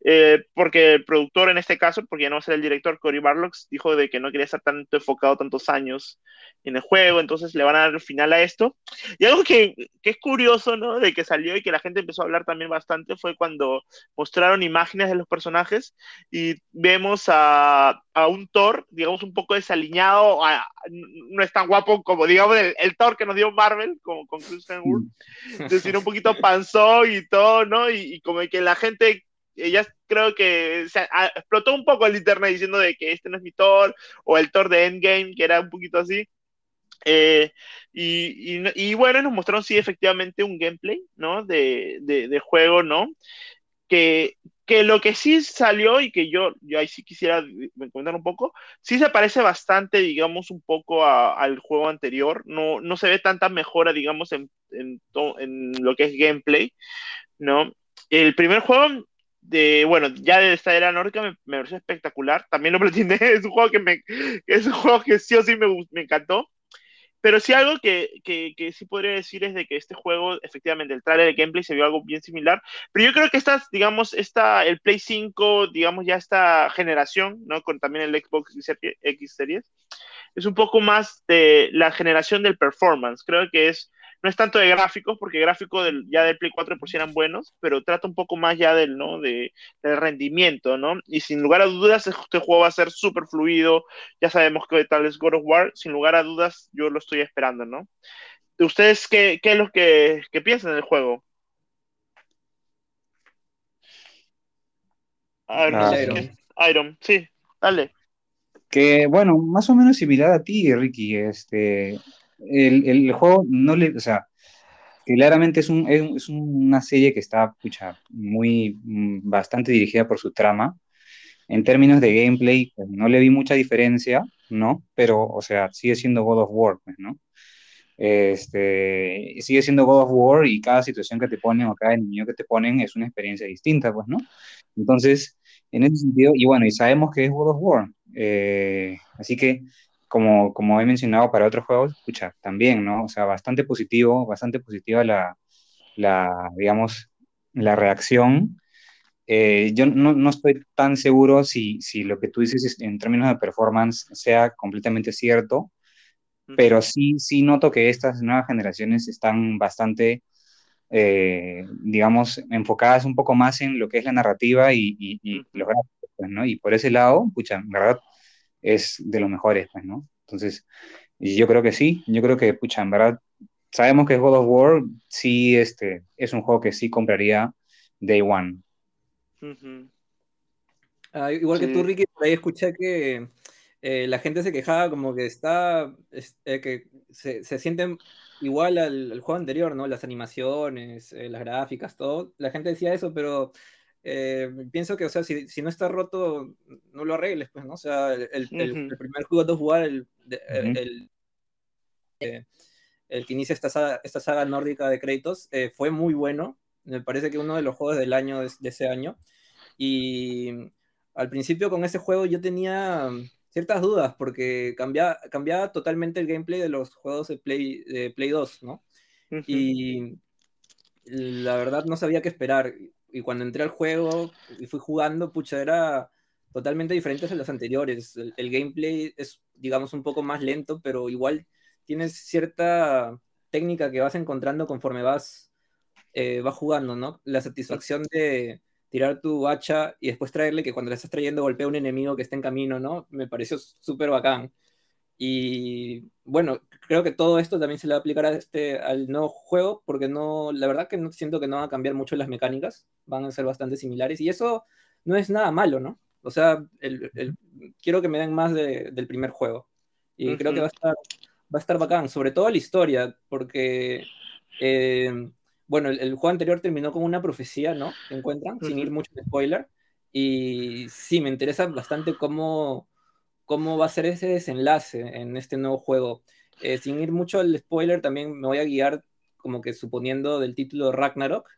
eh, porque el productor en este caso, porque ya no va a ser el director, Cory Barlocks, dijo de que no quería estar tanto enfocado tantos años en el juego, entonces le van a dar el final a esto. Y algo que, que, es curioso, ¿no? De que salió y que la gente empezó a hablar también bastante fue cuando mostraron imágenes de los personajes y vemos a, a un Thor, digamos, un poco desaliñado, no es tan guapo como, digamos, el, Thor que nos dio Marvel, como con Chris Hemsworth, mm. decir, un poquito panzón y todo, ¿no? Y, y como que la gente ella creo que se, explotó un poco el internet diciendo de que este no es mi Thor, o el Thor de Endgame, que era un poquito así. Eh, y, y, bueno, nos mostraron sí efectivamente un gameplay, ¿no? De, de, de, juego, ¿no? Que, que lo que sí salió y que yo, yo ahí sí quisiera comentar un poco, sí se parece bastante, digamos, un poco a, al juego anterior. No, no se ve tanta mejora, digamos, en, en, en lo que es gameplay, ¿no? El primer juego de, bueno, ya de esta era nórdica me, me pareció espectacular. También lo pretende, <laughs> es un juego que me, es un juego que sí o sí me, me encantó. Pero sí algo que, que, que, sí podría decir es de que este juego, efectivamente, el trailer de gameplay se vio algo bien similar. Pero yo creo que esta, digamos, esta, el Play 5, digamos, ya esta generación, ¿no? Con también el Xbox X Series, es un poco más de la generación del performance. Creo que es no es tanto de gráficos, porque gráficos del, ya del Play 4 pues eran buenos, pero trata un poco más ya del, ¿no? De, del rendimiento, ¿no? Y sin lugar a dudas, este juego va a ser súper fluido, ya sabemos que tal es God of War, sin lugar a dudas, yo lo estoy esperando, ¿no? ¿Ustedes qué, qué es lo que, que piensan del juego? Iron. Iron, sí, dale. Que bueno, más o menos similar a ti, Ricky. Este, el, el, juego no le, o sea, claramente es, un, es, una serie que está, muy, mm, bastante dirigida por su trama. En términos de gameplay, pues, no le vi mucha diferencia, ¿no? Pero, o sea, sigue siendo God of War, pues, ¿no? Este, sigue siendo God of War y cada situación que te ponen o cada enemigo que te ponen es una experiencia distinta, pues, ¿no? Entonces, en ese sentido, y bueno, y sabemos que es God of War, eh, así que como, como he mencionado para otros juegos, escucha, también, ¿no? O sea, bastante positivo, bastante positiva la, la digamos, la reacción. Eh, yo no, no, estoy tan seguro si, si lo que tú dices en términos de performance sea completamente cierto, pero sí, sí noto que estas nuevas generaciones están bastante, eh, digamos, enfocadas un poco más en lo que es la narrativa y, y, y los gráficos, pues, ¿no? Y por ese lado, pucha, en verdad, es de los mejores, pues, ¿no? Entonces, yo creo que sí, yo creo que, pucha, en verdad, sabemos que God of War sí este, es un juego que sí compraría Day One. Ah, igual que tú, Ricky, por ahí escuché que eh, la gente se quejaba como que está, eh, que se, se, sienten igual al, juego anterior, ¿no? Las animaciones, eh, las gráficas, todo. La gente decía eso, pero pienso que, o sea, si, si, no está roto, no lo arregles, pues, ¿no? O sea, el, el, primer juego de jugar, el, el, el, que inicia esta saga, esta saga nórdica de Kratos, fue muy bueno. Me parece que uno de los juegos del año de, de ese año. Y al principio con ese juego yo tenía ciertas dudas porque cambiaba, cambiaba totalmente el gameplay de los juegos de Play, de Play 2, ¿no? Y la verdad no sabía qué esperar. Y cuando entré al juego y fui jugando, pucha, era totalmente diferente a los anteriores. El, gameplay es, digamos, un poco más lento, pero igual tienes cierta técnica que vas encontrando conforme vas, eh, vas jugando, ¿no? La satisfacción de tirar tu hacha y después traerle que cuando le estás trayendo golpea a un enemigo que está en camino, ¿no? Me pareció súper bacán. Y bueno, creo que todo esto también se le va a aplicar a este, al nuevo juego, porque no, la verdad que no siento que no van a cambiar mucho las mecánicas, van a ser bastante similares, y eso no es nada malo, ¿no? O sea, el, el, quiero que me den más de, del primer juego. Y creo que va a, estar, va a estar bacán, sobre todo la historia, porque eh, bueno, el, juego anterior terminó con una profecía, ¿no? Que encuentran, sin ir mucho de spoiler. Y sí, me interesa bastante cómo, cómo va a ser ese desenlace en este nuevo juego. Eh, sin ir mucho al spoiler, también me voy a guiar como que suponiendo del título Ragnarok.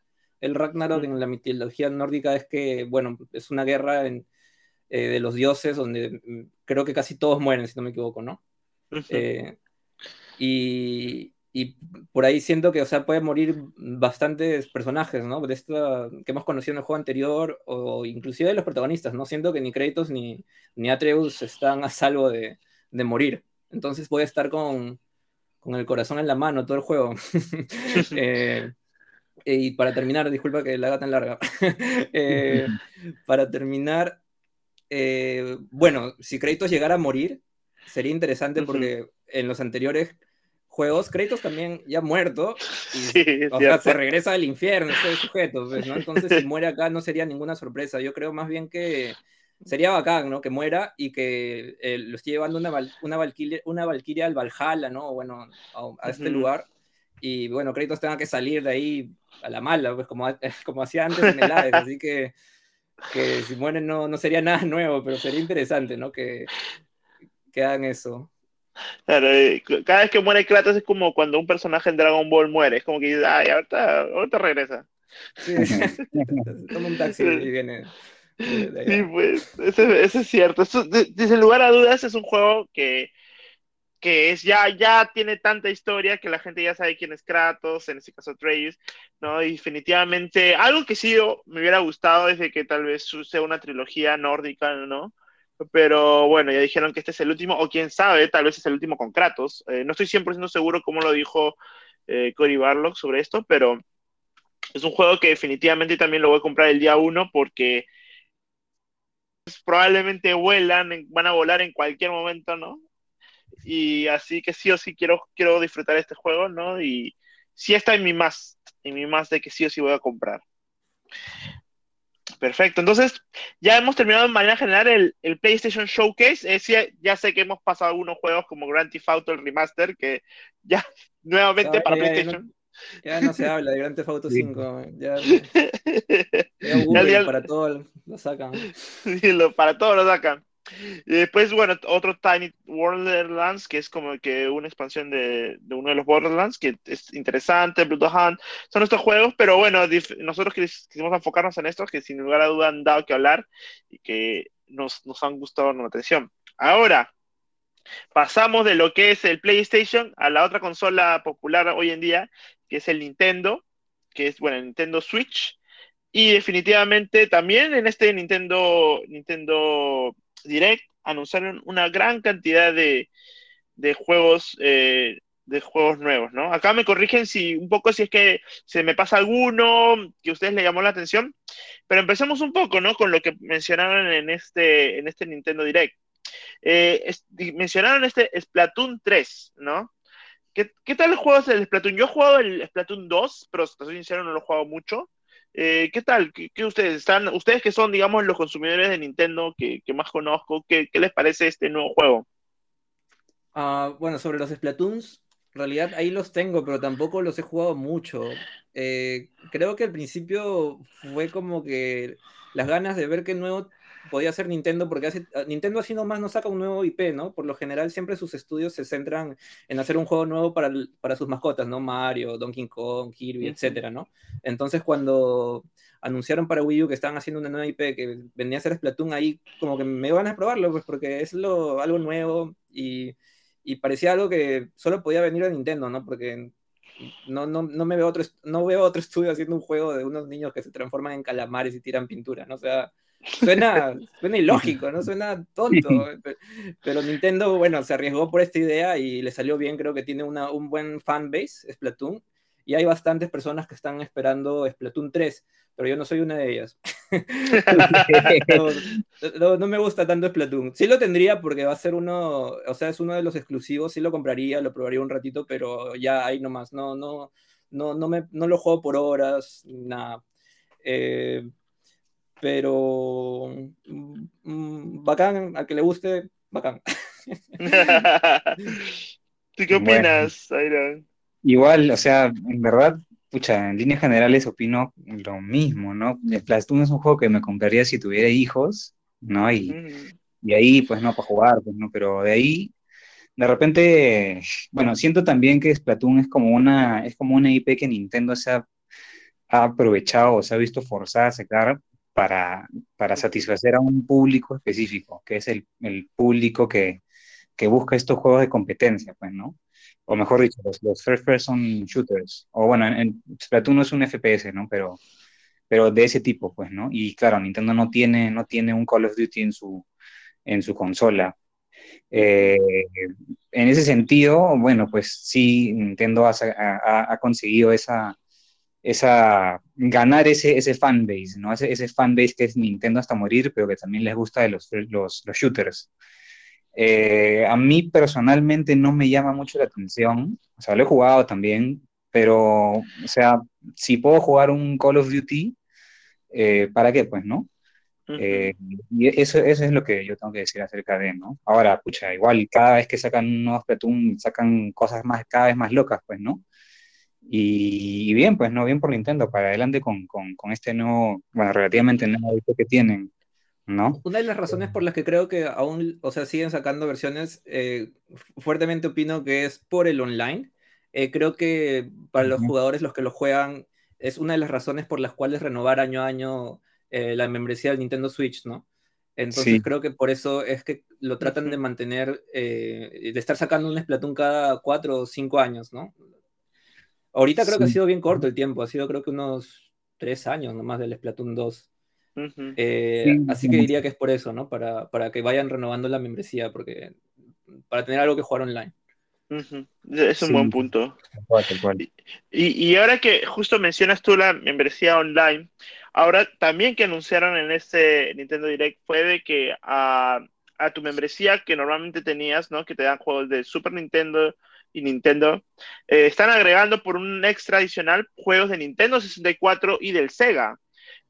El Ragnarok en la mitología nórdica es que, bueno, es una guerra en, eh, de los dioses donde mm, creo que casi todos mueren, si no me equivoco, ¿no? Eh, y, y por ahí siento que, o sea, pueden morir bastantes personajes, ¿no? De esta, que hemos conocido en el juego anterior, o inclusive de los protagonistas, ¿no? Siento que ni Kratos ni, ni Atreus están a salvo de, de morir. Entonces voy a estar con, con, el corazón en la mano todo el juego. <laughs> eh, y para terminar, disculpa que la haga tan larga. <laughs> eh, para terminar, eh, bueno, si Kratos llegara a morir, sería interesante porque en los anteriores juegos, Kratos también ya muerto, y, o sea, se regresa al infierno, ese sujeto, pues, ¿no? Entonces, si muere acá no sería ninguna sorpresa. Yo creo más bien que sería bacán, ¿no? Que muera y que eh, lo esté llevando una, una, valquiria, una valquiria al Valhalla, ¿no? Bueno, a, este lugar. Y bueno, Kratos tenga que salir de ahí a la mala, pues como, <laughs> como hacía antes en el Hades. así que, que si muere no, no sería nada nuevo, pero sería interesante, ¿no? Que, que hagan eso. Claro, cada vez que muere Kratos es como cuando un personaje en Dragon Ball muere, es como que dices, ay, ahorita, ahorita regresa. Sí, <laughs> toma un taxi y viene. Sí, pues, eso, es cierto. desde lugar a dudas, es un juego que, que es ya, ya tiene tanta historia que la gente ya sabe quién es Kratos, en este caso Atreus, ¿no? Y definitivamente, algo que sí me hubiera gustado es de que tal vez sea una trilogía nórdica, ¿no? Pero bueno, ya dijeron que este es el último, o quién sabe, tal vez es el último con Kratos. Eh, no estoy 100% seguro cómo lo dijo eh, Cory Barlock sobre esto, pero es un juego que definitivamente también lo voy a comprar el día uno porque probablemente vuelan, van a volar en cualquier momento, ¿no? Y así que sí o sí quiero, quiero disfrutar este juego, ¿no? Y sí está en mi más, en mi más de que sí o sí voy a comprar. Perfecto, entonces ya hemos terminado de manera general el, el PlayStation Showcase. Eh, ya sé que hemos pasado algunos juegos como Grand Theft Auto, el remaster, que <laughs> ya nuevamente para PlayStation. ya no se habla de Grand Theft Auto 5, <laughs> ya, ya, para todo lo sacan. para todo lo sacan. Y después, bueno, otro Tiny Wonderlands, que es como que una expansión de, de uno de los Borderlands, que es interesante, Blood Hunt, son estos juegos, pero bueno, nosotros quisimos enfocarnos en estos que sin lugar a duda han dado que hablar y que nos, nos han gustado la atención. Ahora, pasamos de lo que es el PlayStation a la otra consola popular hoy en día, que es el Nintendo, que es, bueno, el Nintendo Switch. Y definitivamente también en este Nintendo, Nintendo Direct anunciaron una gran cantidad de, juegos eh, de juegos nuevos, ¿no? Acá me corrigen si un poco si es que se me pasa alguno que a ustedes le llamó la atención, pero empecemos un poco, ¿no? Con lo que mencionaron en este, en este Nintendo Direct. Eh, mencionaron este Splatoon 3, ¿no? ¿Qué, ¿Qué, tal el juego del Splatoon? Yo he jugado el Splatoon 2, pero soy sincero, no lo he jugado mucho. Eh, ¿Qué tal? ¿Qué, ustedes están, ustedes que son, digamos, los consumidores de Nintendo que, más conozco, ¿qué, ¿qué, les parece este nuevo juego? Uh, bueno, sobre los Splatoons, en realidad ahí los tengo, pero tampoco los he jugado mucho. Eh, creo que al principio fue como que las ganas de ver qué nuevo podía hacer Nintendo, porque hace, ah, Nintendo así nomás no saca un nuevo IP, ¿no? Por lo general siempre sus estudios se centran en hacer un juego nuevo para, para sus mascotas, ¿no? Mario, Donkey Kong, Kirby, etcétera, ¿no? Entonces cuando anunciaron para Wii U que estaban haciendo una nueva IP que venía a ser Splatoon, ahí como que me van a probarlo, pues porque es lo, algo nuevo y y parecía algo que solo podía venir de Nintendo, ¿no? Porque no, no, no me veo otro, no veo otro estudio haciendo un juego de unos niños que se transforman en calamares y tiran pintura, ¿no? O sea, suena, suena ilógico, ¿no? <laughs> Suena tonto. Pero Nintendo, bueno, se arriesgó por esta idea y le salió bien, creo que tiene una, un buen fanbase, Splatoon, y hay bastantes personas que están esperando Splatoon 3 pero yo no soy una de ellas. <laughs> no, no, me gusta tanto Splatoon. Sí lo tendría porque va a ser uno, o sea, es uno de los exclusivos, sí lo compraría, lo probaría un ratito, pero ya ahí nomás, no, no, no, no, me, no lo juego por horas, nada. Eh, pero mm, bacán, al que le guste, bacán. <laughs> ¿Tú qué opinas, Igual, o sea, en verdad, pucha, en líneas generales opino lo mismo, ¿no? Splatoon es un juego que me compraría si tuviera hijos, ¿no? Y, y ahí, pues no, para jugar, pues no, pero de ahí, de repente, bueno, siento también que Splatoon es como una, es como una IP que Nintendo se ha, aprovechado o se ha visto forzada a sacar para, para satisfacer a un público específico, que es el, el público que, que busca estos juegos de competencia, pues, ¿no? o mejor dicho, los, first person shooters, o bueno, en, Splatoon no es un FPS, ¿no? Pero, pero de ese tipo, pues, ¿no? Y claro, Nintendo no tiene, no tiene un Call of Duty en su, en su consola. Eh, en ese sentido, bueno, pues sí, Nintendo ha, ha, conseguido esa, esa, ganar ese, ese fanbase, ¿no? Ese, ese fanbase que es Nintendo hasta morir, pero que también les gusta de los, los, los shooters. Eh, a mí personalmente no me llama mucho la atención, o sea, lo he jugado también, pero, o sea, si puedo jugar un Call of Duty, eh, ¿para qué? Pues, ¿no? Eh, y eso, eso es lo que yo tengo que decir acerca de, ¿no? Ahora, pucha, igual cada vez que sacan un nuevo Splatoon, sacan cosas más, cada vez más locas, pues, ¿no? Y, bien, pues, ¿no? Bien por Nintendo, para adelante con, con, con este nuevo, bueno, relativamente nuevo que tienen. ¿no? Una de las razones por las que creo que aún, o sea, siguen sacando versiones, eh, fuertemente opino que es por el online. Eh, creo que para los jugadores, los que lo juegan, es una de las razones por las cuales renovar año a año eh, la membresía del Nintendo Switch, ¿no? Entonces creo que por eso es que lo tratan de mantener, de estar sacando un Splatoon cada cuatro o cinco años, ¿no? Ahorita creo que ha sido bien corto el tiempo, ha sido creo que unos tres años nomás del Splatoon 2. Eh, así que diría que es por eso, ¿no? Para, para, que vayan renovando la membresía, porque para tener algo que jugar online. Es un buen punto. Y, y, ahora que justo mencionas tú la membresía online, ahora también que anunciaron en este Nintendo Direct fue de que a, a tu membresía que normalmente tenías, ¿no? Que te dan juegos de Super Nintendo y Nintendo, eh, están agregando por un extra adicional juegos de Nintendo 64 y del Sega.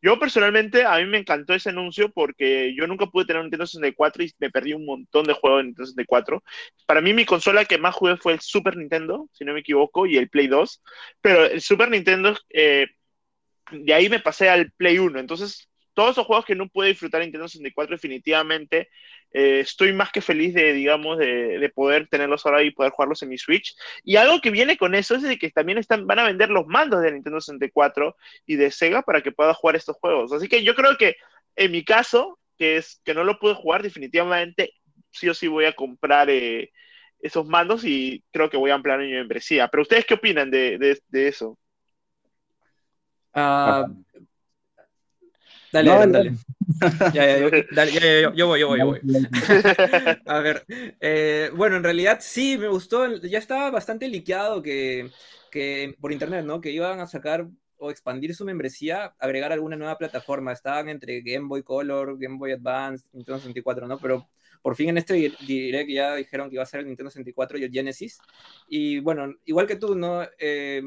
Yo personalmente, a mí me encantó ese anuncio porque yo nunca pude tener un Nintendo 64 y me perdí un montón de juegos de Nintendo 64. Para mí mi consola que más jugué fue el Super Nintendo, si no me equivoco, y el Play 2. Pero el Super Nintendo, eh, de ahí me pasé al Play 1. Entonces, todos esos juegos que no pude disfrutar en Nintendo 64 definitivamente eh, estoy más que feliz de, digamos, de, poder tenerlos ahora y poder jugarlos en mi Switch. Y algo que viene con eso es de que también van a vender los mandos de Nintendo 64 y de Sega para que pueda jugar estos juegos. Así que yo creo que en mi caso, que es que no lo pude jugar, definitivamente sí o sí voy a comprar eh, esos mandos y creo que voy a ampliar mi membresía. Pero ustedes qué opinan de, de, eso? Uh, Dale, <laughs> dale. ya, ya, yo, yo, voy, yo voy, yo voy. <laughs> A ver, eh, bueno, en realidad sí, me gustó, ya estaba bastante liqueado que, que por internet, ¿no? Que iban a sacar o expandir su membresía, agregar alguna nueva plataforma. Estaban entre Game Boy Color, Game Boy Advance, Nintendo 64, ¿no? Pero por fin en este direct ya dijeron que iba a ser el Nintendo 64 y el Genesis. Y bueno, igual que tú, ¿no? Eh,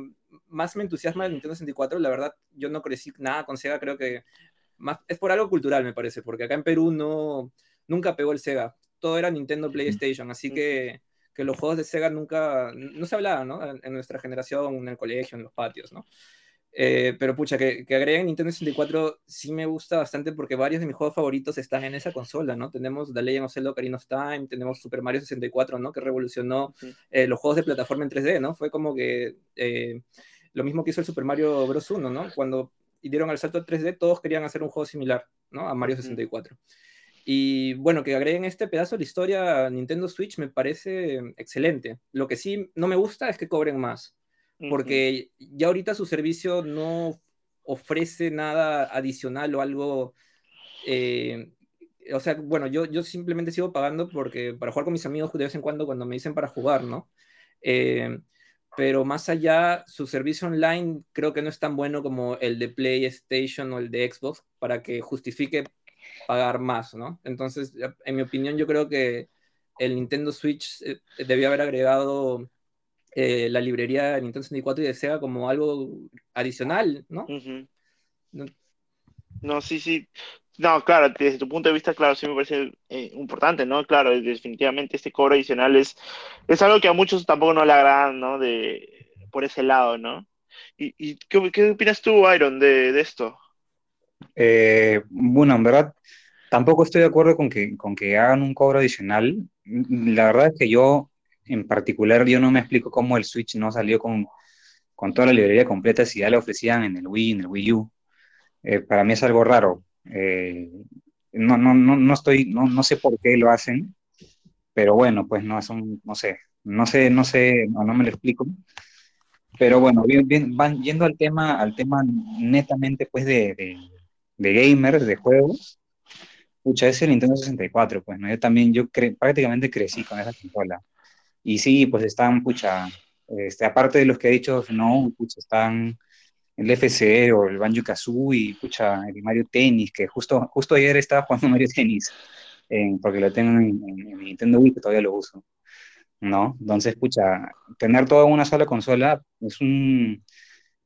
más me entusiasma el Nintendo 64. La verdad, yo no crecí nada con Sega, creo que más, es por algo cultural, me parece, porque acá en Perú no, nunca pegó el Sega. Todo era Nintendo PlayStation, así que, que los juegos de Sega nunca, no se hablaban, ¿no? En, nuestra generación, en el colegio, en los patios, ¿no? Eh, pero pucha, que, que, agreguen Nintendo 64 sí me gusta bastante porque varios de mis juegos favoritos están en esa consola, ¿no? Tenemos The Legend of Zelda Ocarina of Time, tenemos Super Mario 64, ¿no? Que revolucionó eh, los juegos de plataforma en 3D, ¿no? Fue como que eh, lo mismo que hizo el Super Mario Bros. 1, ¿no? Cuando dieron el salto a 3D, todos querían hacer un juego similar, ¿no? A Mario 64. Y bueno, que agreguen este pedazo de historia a Nintendo Switch me parece excelente. Lo que sí no me gusta es que cobren más porque ya ahorita su servicio no ofrece nada adicional o algo, eh, o sea, bueno, yo, yo simplemente sigo pagando porque para jugar con mis amigos de vez en cuando cuando me dicen para jugar, ¿no? Eh, pero más allá, su servicio online creo que no es tan bueno como el de PlayStation o el de Xbox para que justifique pagar más, ¿no? Entonces, en mi opinión, yo creo que el Nintendo Switch eh, debió haber agregado eh, la librería de Nintendo 64 y de Sega como algo adicional, ¿no? ¿no? sí, sí. No, claro, desde tu punto de vista, claro, sí me parece eh, importante, ¿no? Claro, definitivamente este cobro adicional es, es algo que a muchos tampoco no le agradan, ¿no? De, por ese lado, ¿no? ¿Y, qué, opinas tú, Iron, de, esto? Eh, bueno, en verdad, tampoco estoy de acuerdo con que, con que hagan un cobro adicional. La verdad es que yo en particular yo no me explico cómo el Switch no salió con, con toda la librería completa si ya la ofrecían en el Wii, en el Wii U. Eh, para mí es algo raro. Eh, no, no, no, no, estoy, no, no sé por qué lo hacen, pero bueno, pues no, son, no sé, no sé, no sé, no, no me lo explico. Pero bueno, bien, bien, van yendo al tema, al tema netamente pues de, de, de gamers, de juegos, pucha, es el Nintendo 64, pues, ¿no? Yo también, yo prácticamente crecí con esa consola. Y sí, pues están, pucha, este, aparte de los que he dicho, no, pucha, están el FC o el Banjo Kazooie, pucha, el Mario Tennis, que justo, justo ayer estaba <laughs> jugando Mario Tennis, porque lo tengo en, en, Nintendo Wii, que todavía lo uso, ¿no? Entonces, pucha, tener todo en una sola consola es un,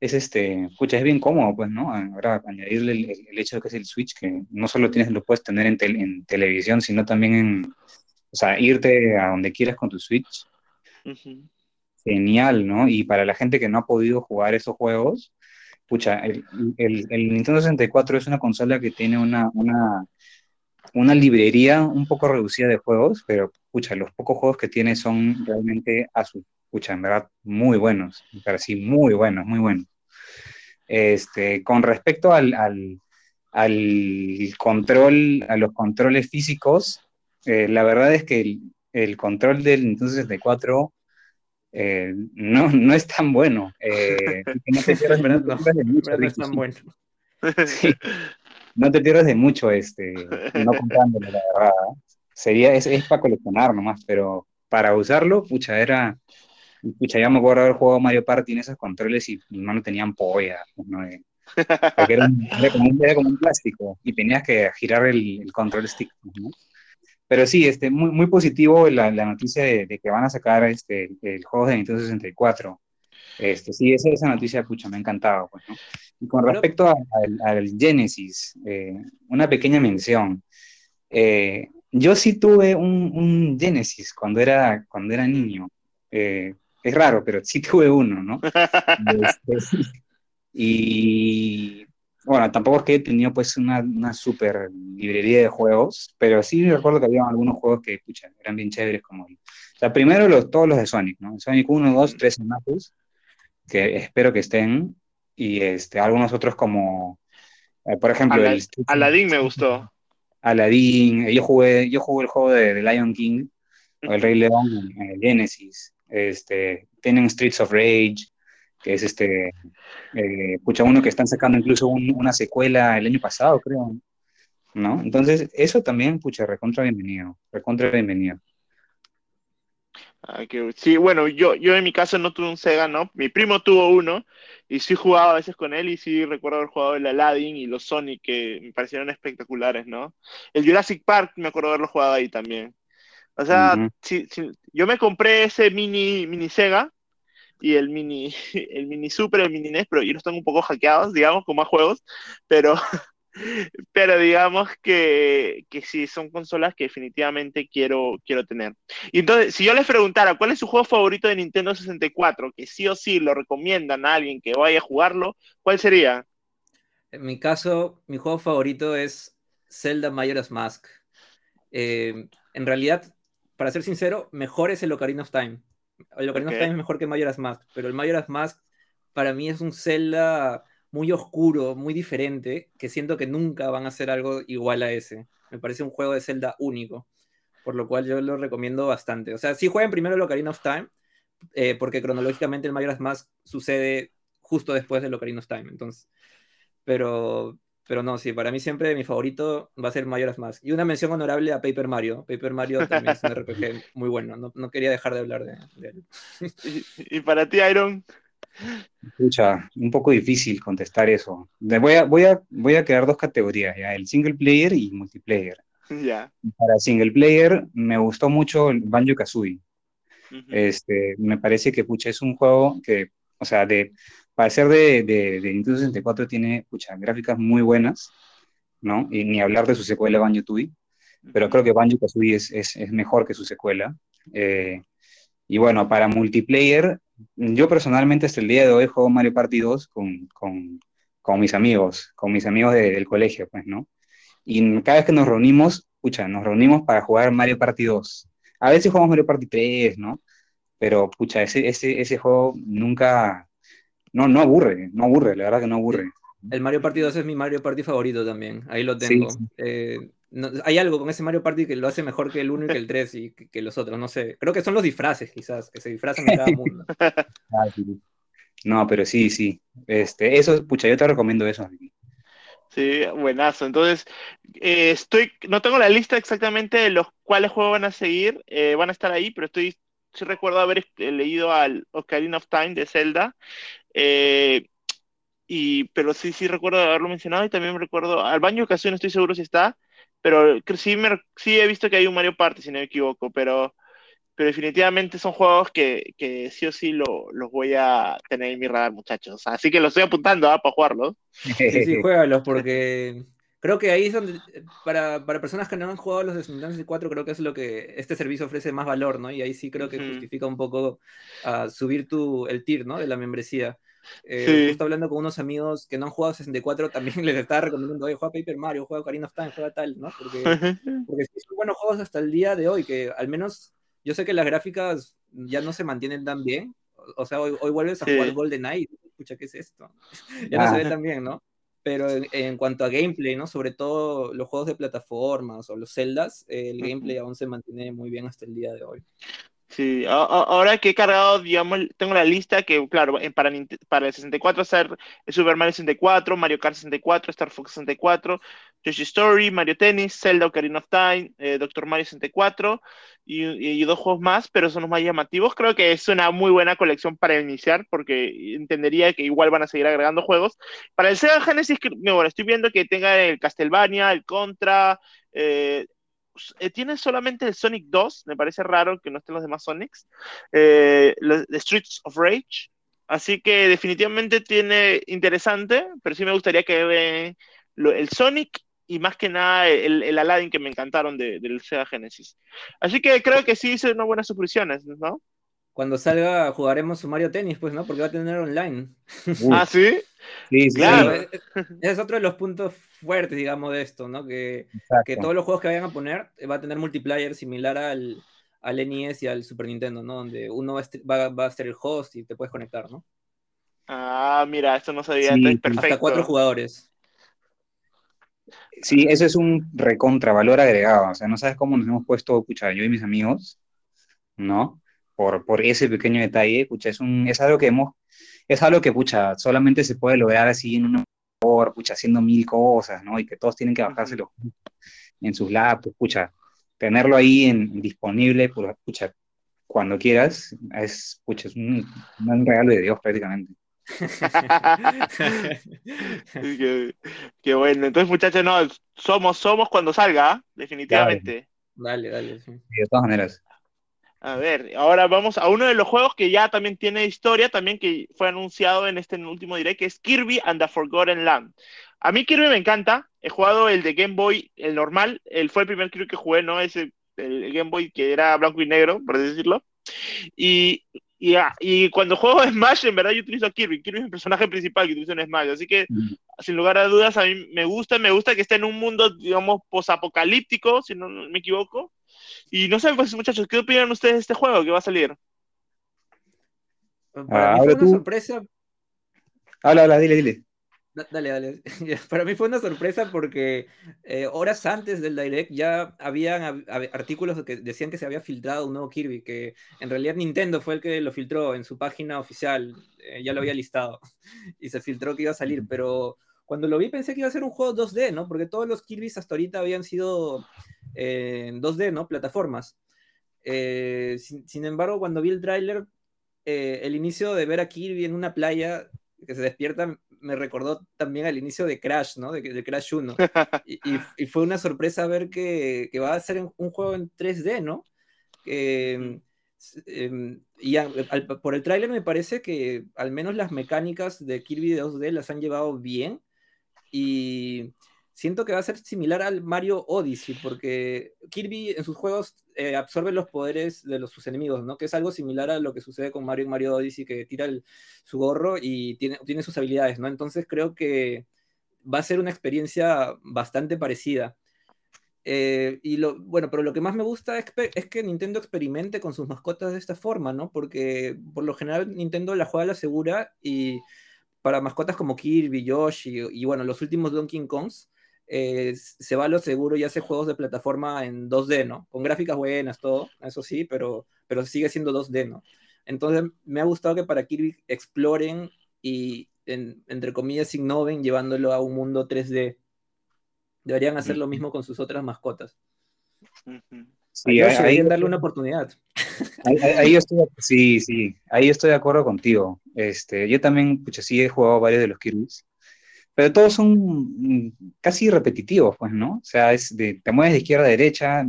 es este, pucha, es bien cómodo, pues, ¿no? Ahora, añadirle el, hecho de que es el Switch, que no solo tienes, lo puedes tener en, en televisión, sino también en, o sea, irte a donde quieras con tu Switch, Genial, ¿no? Y para la gente que no ha podido jugar esos juegos, pucha, el, el, Nintendo 64 es una consola que tiene una, una, una, librería un poco reducida de juegos, pero pucha, los pocos juegos que tiene son realmente a su, pucha, en verdad, muy buenos, pero sí, muy buenos, muy buenos. Este, con respecto al, al, al control, a los controles físicos, eh, la verdad es que el, el control del Nintendo 64 eh, no, no es tan bueno. <laughs> Eh, no te pierdas, de mucho. No es tan bueno. no te pierdas de mucho, este, no comprándolo, la verdad. Sería, es, es, para coleccionar nomás, pero para usarlo, pucha, era. Pucha, ya me acuerdo haber jugado Mario Party en esos controles y no, no tenían polla. ¿no? Eh, porque era, como un, era, como un, plástico y tenías que girar el, el control stick. ¿no? Pero sí, este, muy, muy positivo la, la noticia de, que van a sacar este, el juego de Nintendo 64. Este, sí, esa, esa noticia, pucha, me ha encantado. Pues, ¿no? Y con respecto al, Genesis, eh, una pequeña mención. Eh, yo sí tuve un, un, Genesis cuando era, cuando era niño. Eh, es raro, pero sí tuve uno, ¿no? <laughs> Este, y bueno, tampoco es que he tenido pues una, una super librería de juegos, pero sí recuerdo que había algunos juegos que, pucha, eran bien chéveres como... O sea, primero los, todos los de Sonic, ¿no? Sonic 1, 2, 3 en Knuckles, que espero que estén, y este, algunos otros como, eh, por ejemplo... el, Aladdin me gustó. Aladdin, eh, yo jugué, yo jugué el juego de, Lion King, o el Rey León en, el Genesis, este, tienen Streets of Rage, que es este, eh, pucha, uno que están sacando incluso una secuela el año pasado, creo, ¿no? Entonces, eso también, pucha, recontra bienvenido, recontra bienvenido. Sí, bueno, yo, yo en mi caso no tuve un Sega, ¿no? Mi primo tuvo uno y sí jugaba a veces con él y sí recuerdo haber jugado el Aladdin y los Sonic que me parecieron espectaculares, ¿no? El Jurassic Park me acuerdo haberlo jugado ahí también. O sea, yo me compré ese mini, mini Sega y el mini, <laughs> el mini Super, el mini NES, pero yo los tengo un poco hackeados, digamos, con más juegos, pero <laughs> pero digamos que, que sí, son consolas que definitivamente quiero, quiero tener. Y entonces, si yo les preguntara cuál es su juego favorito de Nintendo 64, que sí o sí lo recomiendan a alguien que vaya a jugarlo, ¿cuál sería? En mi caso, mi juego favorito es Zelda Majora's Mask. Eh, en realidad, para ser sincero, mejor es el Ocarina of Time. El Ocarina of Time es mejor que Majora's Mask, pero el Majora's Mask para mí es un Zelda muy oscuro, muy diferente, que siento que nunca van a hacer algo igual a ese. Me parece un juego de Zelda único, por lo cual yo lo recomiendo bastante. O sea, sí jueguen primero el Ocarina of Time, eh, porque cronológicamente el Majora's Mask sucede justo después del Ocarina of Time, entonces. Pero, pero no, sí, para mí siempre mi favorito va a ser Majora's Mask. Y una mención honorable a Paper Mario. Paper Mario también es un RPG <laughs> muy bueno, no, quería dejar de hablar de, él. <laughs> ¿Y, para ti, Iron? Escucha, un poco difícil contestar eso. Voy a, voy a, voy a crear dos categorías, ya, el single player y multiplayer. Ya. Para single player me gustó mucho el Banjo Kazooie. este, me parece que pucha, es un juego que, o sea, de, para ser de, de, de Nintendo 64 tiene pucha, gráficas muy buenas, ¿no? Y ni hablar de su secuela Banjo Tooie, pero creo que Banjo Kazooie es, es, es, mejor que su secuela. Eh, y bueno, para multiplayer, yo personalmente hasta el día de hoy juego Mario Party 2 con, con, con mis amigos, con mis amigos del colegio, pues, ¿no? Y cada vez que nos reunimos, escucha, nos reunimos para jugar Mario Party 2. A veces jugamos Mario Party 3, ¿no? Pero, pucha, ese, ese, ese juego nunca, no, no aburre, no aburre, la verdad que no aburre. El Mario Party 2 es mi Mario Party favorito también, ahí lo tengo. Eh, hay algo con ese Mario Party que lo hace mejor que el 1 y que el 3 y que, los otros, no sé. Creo que son los disfraces, quizás, que se disfrazan en cada mundo. <laughs> No, pero sí, sí. Este, eso, pucha, yo te recomiendo eso. Sí, buenazo. Entonces, eh, estoy, no tengo la lista exactamente de los cuales juegos van a seguir, eh, van a estar ahí, pero estoy, sí recuerdo haber leído al Ocarina of Time de Zelda. Y, pero sí, sí recuerdo haberlo mencionado y también me recuerdo, al baño de ocasión estoy seguro si está, pero sí, me, sí he visto que hay un Mario Party, si no me equivoco, pero, pero definitivamente son juegos que, que sí o sí lo, los voy a tener en mi radar, muchachos. Así que los estoy apuntando ¿ah? para jugarlos. Sí, sí, juégalos, porque creo que ahí es donde, para, para personas que no han jugado los de 64, creo que es lo que este servicio ofrece más valor, ¿no? Y ahí sí creo que justifica un poco uh, subir tu, el tier, ¿no? De la membresía. Eh, Justo hablando con unos amigos que no han jugado 64, también <laughs> les estaba recomendando, oye, juega Paper Mario, juega Ocarina of Time, juega tal, ¿no? Porque, <laughs> porque son buenos juegos hasta el día de hoy, que al menos yo sé que las gráficas ya no se mantienen tan bien. O sea, hoy, hoy vuelves a jugar Golden Eye, escucha, ¿qué es esto? <laughs> ya no se ve ah. tan bien, ¿no? Pero en, cuanto a gameplay, ¿no? Sobre todo los juegos de plataformas o los Zeldas, el gameplay aún se mantiene muy bien hasta el día de hoy. Sí, ahora que he cargado, digamos, tengo la lista que, claro, para, el 64 hacer Super Mario 64, Mario Kart 64, Star Fox 64, Yoshi Story, Mario Tennis, Zelda Ocarina of Time, eh, Doctor Mario 64 y, y, dos juegos más, pero son los más llamativos. Creo que es una muy buena colección para iniciar porque entendería que igual van a seguir agregando juegos. Para el Sega Genesis, bueno, estoy viendo que tenga el Castlevania, el Contra, eh, eh, tiene solamente el Sonic 2, me parece raro que no estén los demás Sonics, eh, The Streets of Rage, así que definitivamente tiene interesante, pero sí me gustaría que eh, el Sonic y más que nada el, el Aladdin que me encantaron del Sega Genesis. Así que creo que sí hice unas buenas suscripciones, ¿no? Cuando salga jugaremos su Mario Tennis, pues, ¿no? Porque va a tener online. ah, ¿sí? <laughs> Sí, claro. Ese es otro de los puntos fuertes, digamos, de esto, ¿no? Que, que, todos los juegos que vayan a poner eh, va a tener multiplayer similar al, al NES y al Super Nintendo, ¿no? Donde uno va, va, a ser el host y te puedes conectar, ¿no? Ah, mira, esto no sabía. Sí, perfecto. Hasta cuatro jugadores. Sí, eso es un recontravalor agregado. O sea, no sabes cómo nos hemos puesto, escucha, yo y mis amigos, ¿no? Por, por ese pequeño detalle, escucha, es, un, es algo que hemos es algo que, pucha, solamente se puede lograr así en una pucha, haciendo mil cosas, ¿no? Y que todos tienen que bajárselo en sus laptops, pucha, tenerlo ahí en, disponible, pucha, cuando quieras, es, pucha, es un, regalo de Dios prácticamente. <laughs> qué, bueno. Entonces, muchachos, no, somos, somos cuando salga, ¿ah? definitivamente. Dale, dale. de todas maneras. A ver, ahora vamos a uno de los juegos que ya también tiene historia, también que fue anunciado en este último direct, que es Kirby and the Forgotten Land. A mí Kirby me encanta, he jugado el de Game Boy, el normal, el fue el primer Kirby que jugué, ¿no? Ese, el Game Boy que era blanco y negro, por decirlo. Y, y, ah, y, cuando juego <laughs> Smash, en verdad yo utilizo a Kirby. Kirby es mi personaje principal que utilizo en Smash. Así que, mm. sin lugar a dudas, a mí me gusta, me gusta que esté en un mundo, digamos, posapocalíptico, si no me equivoco y no sé, pues muchachos, ¿qué opinan ustedes de este juego que va a salir? Para mí fue una sorpresa. Habla, habla, dile, dile. Dale, dale. <laughs> Para mí fue una sorpresa porque eh, horas antes del Direct ya habían artículos que decían que se había filtrado un nuevo Kirby, que en realidad Nintendo fue el que lo filtró en su página oficial, eh, ya lo había listado <laughs> y se filtró que iba a salir, pero cuando lo vi pensé que iba a ser un juego 2D, ¿no? Porque todos los Kirby's hasta ahorita habían sido en 2D, ¿no? Plataformas. Eh, sin, embargo, cuando vi el tráiler, eh, el inicio de ver a Kirby en una playa que se despierta me recordó también al inicio de Crash, ¿no? De, Crash 1. <laughs> Y, fue una sorpresa ver que, va a ser un juego en 3D, ¿no? Em, y por el tráiler me parece que al menos las mecánicas de Kirby 2D las han llevado bien. Y siento que va a ser similar al Mario Odyssey, porque Kirby en sus juegos eh, absorbe los poderes de los, sus enemigos, ¿no? Que es algo similar a lo que sucede con Mario en Mario Odyssey, que tira su gorro y tiene, tiene sus habilidades, ¿no? Entonces creo que va a ser una experiencia bastante parecida. Eh, y lo, bueno, pero lo que más me gusta es, es, que Nintendo experimente con sus mascotas de esta forma, ¿no? Porque por lo general Nintendo la juega a la segura y para mascotas como Kirby, Yoshi y, y bueno, los últimos Donkey Kongs, eh, se va a lo seguro y hace juegos de plataforma en 2D, ¿no? Con gráficas buenas, todo, eso sí, pero, pero sigue siendo 2D, ¿no? Entonces me ha gustado que para Kirby exploren y, entre comillas, innoven llevándolo a un mundo 3D. Deberían hacer lo mismo con sus otras mascotas. Sí, ahí, darle una oportunidad. Ahí, estoy, sí, sí, ahí estoy de acuerdo contigo. Este, yo también, pucha, sí he jugado varios de los Kirby's pero todos son mm, casi repetitivos, pues, ¿no? O sea, es de, te mueves de izquierda a derecha,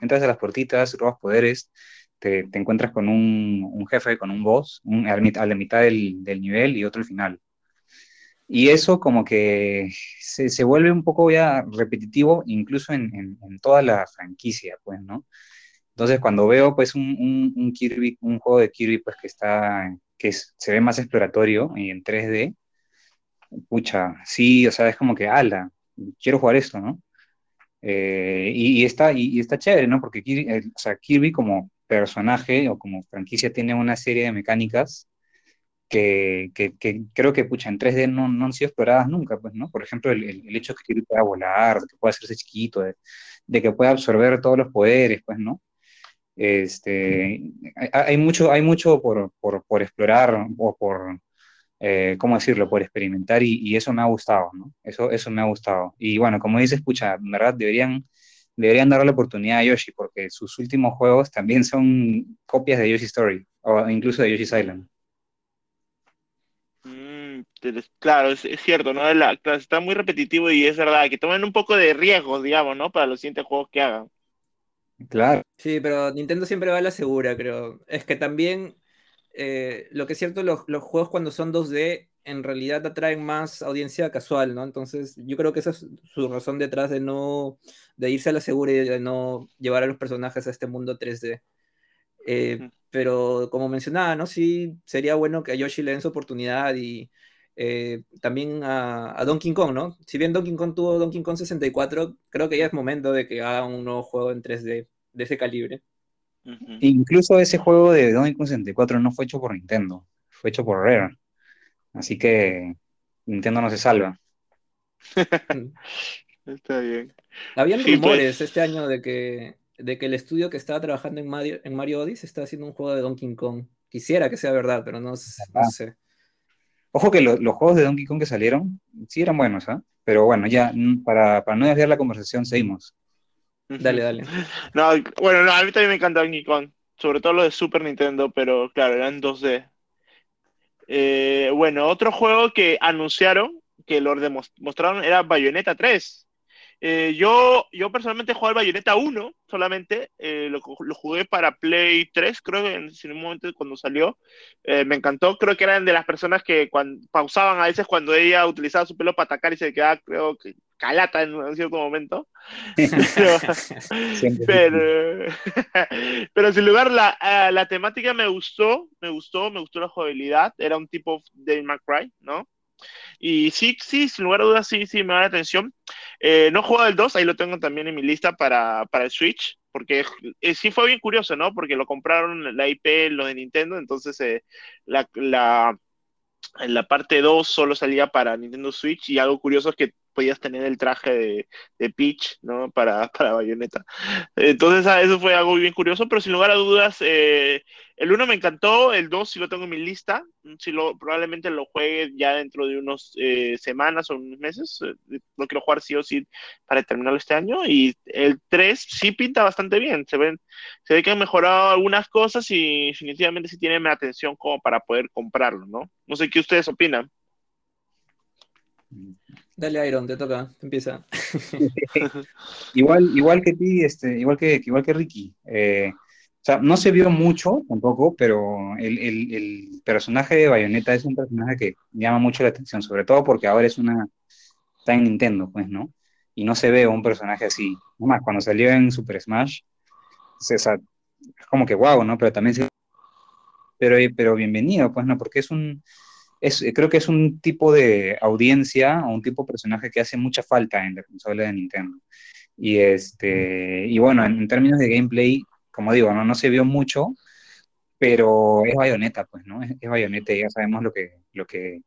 entras a las puertitas, robas poderes, te, te encuentras con un, un, jefe, con un boss, un, a, la mitad del, del, nivel y otro al final. Y eso como que se, se vuelve un poco ya repetitivo, incluso en, en, en, toda la franquicia, pues, ¿no? Entonces, cuando veo, pues, un, un, Kirby, un juego de Kirby, pues, que está, que se ve más exploratorio y en 3D, pucha, sí, o sea, es como que, ala, quiero jugar esto, ¿no? Eh, y, está, y, está chévere, ¿no? Porque Kirby, o sea, Kirby como personaje o como franquicia tiene una serie de mecánicas que, que, creo que, pucha, en 3D no, no, han sido exploradas nunca, pues, ¿no? Por ejemplo, el, el hecho de que Kirby pueda volar, de que pueda hacerse chiquito, de, de, que pueda absorber todos los poderes, pues, ¿no? Este, hay, hay mucho, hay mucho por, por, por explorar o por, eh, ¿cómo decirlo?, por experimentar y, eso me ha gustado, ¿no? Eso, eso me ha gustado. Y bueno, como dices, escucha, en verdad deberían, deberían darle la oportunidad a Yoshi porque sus últimos juegos también son copias de Yoshi Story o incluso de Yoshi's Island. Mm, claro, es, cierto, ¿no? está muy repetitivo y es verdad que tomen un poco de riesgo, digamos, ¿no? Para los siguientes juegos que hagan. Claro. Sí, pero Nintendo siempre va a la segura, creo. Es que también eh, lo que es cierto, los, los, juegos cuando son 2D en realidad atraen más audiencia casual, ¿no? Entonces yo creo que esa es su razón detrás de no, de irse a la segura y de no llevar a los personajes a este mundo 3D. Eh, pero como mencionaba, ¿no? Sí, sería bueno que a Yoshi le den su oportunidad y eh, también a, a, Donkey Kong, ¿no? Si bien Donkey Kong tuvo Donkey Kong 64, creo que ya es momento de que haga un nuevo juego en 3D de ese calibre. Incluso ese juego de Donkey Kong 64 no fue hecho por Nintendo, fue hecho por Rare. Así que Nintendo no se salva. <laughs> Está bien. Habían rumores pues. este año de que, de que el estudio que estaba trabajando en Mario, en Mario Odyssey está haciendo un juego de Donkey Kong. Quisiera que sea verdad, pero no, sé. Ojo que los juegos de Donkey Kong que salieron sí eran buenos, ¿ah? Pero bueno, ya para, para no desviar la conversación, seguimos. Dale, dale. No, bueno, no, a mí también me encanta Donkey Kong, sobre todo lo de Super Nintendo, pero claro, eran 2D. Eh, bueno, otro juego que anunciaron, que lo mostraron, era Bayonetta 3. Eh, yo, yo personalmente jugué al Bayonetta 1 solamente, eh, lo, jugué para Play 3, creo que en, un momento cuando salió, eh, me encantó, creo que eran de las personas que cuando, pausaban a veces cuando ella utilizaba su pelo para atacar y se quedaba, creo que calata en, cierto momento. <laughs> pero, <laughs> pero, sin lugar, la, la temática me gustó, me gustó, me gustó la jugabilidad, era un tipo de McCry, ¿no? Y sí, sí, sin lugar a dudas, sí, sí, me da la atención. Eh, no he jugado el 2, ahí lo tengo también en mi lista para, para el Switch, porque eh, sí fue bien curioso, ¿no? Porque lo compraron la IP, lo de Nintendo, entonces eh, la, la, la parte 2 solo salía para Nintendo Switch y algo curioso es que podías tener el traje de, de Peach, ¿no? Para, <laughs> para Bayonetta. Entonces, ah, eso fue algo bien curioso, pero sin lugar a dudas, eh, el 1 me encantó, el 2 sí lo tengo en mi lista, si lo, probablemente lo juegue ya dentro de unos eh, semanas o unos meses, eh, lo quiero jugar sí o sí para terminarlo este año, y el 3 sí pinta bastante bien, se, ven, se ve que han mejorado algunas cosas y definitivamente sí tiene mi atención como para poder comprarlo, ¿no? No sé qué ustedes opinan. Dale, Iron, te toca, empieza. <laughs> igual, igual que ti, este, igual que, igual que Ricky. Eh, o sea, no se vio mucho tampoco, pero el, el, personaje de Bayonetta es un personaje que llama mucho la atención, sobre todo porque ahora es una. está en Nintendo, pues, ¿no? Y no se ve un personaje así. Más, cuando salió en Super Smash, es como que wow, ¿no? Pero también se. Pero, pero bienvenido, pues, ¿no? Porque es un eh, creo que es un tipo de audiencia o un tipo de personaje que hace mucha falta en la consola de Nintendo. Y, este, y bueno, en, términos de gameplay, como digo, no, no se vio mucho, pero es bayoneta, pues, ¿no? Es, bayoneta y ya sabemos lo que, lo que,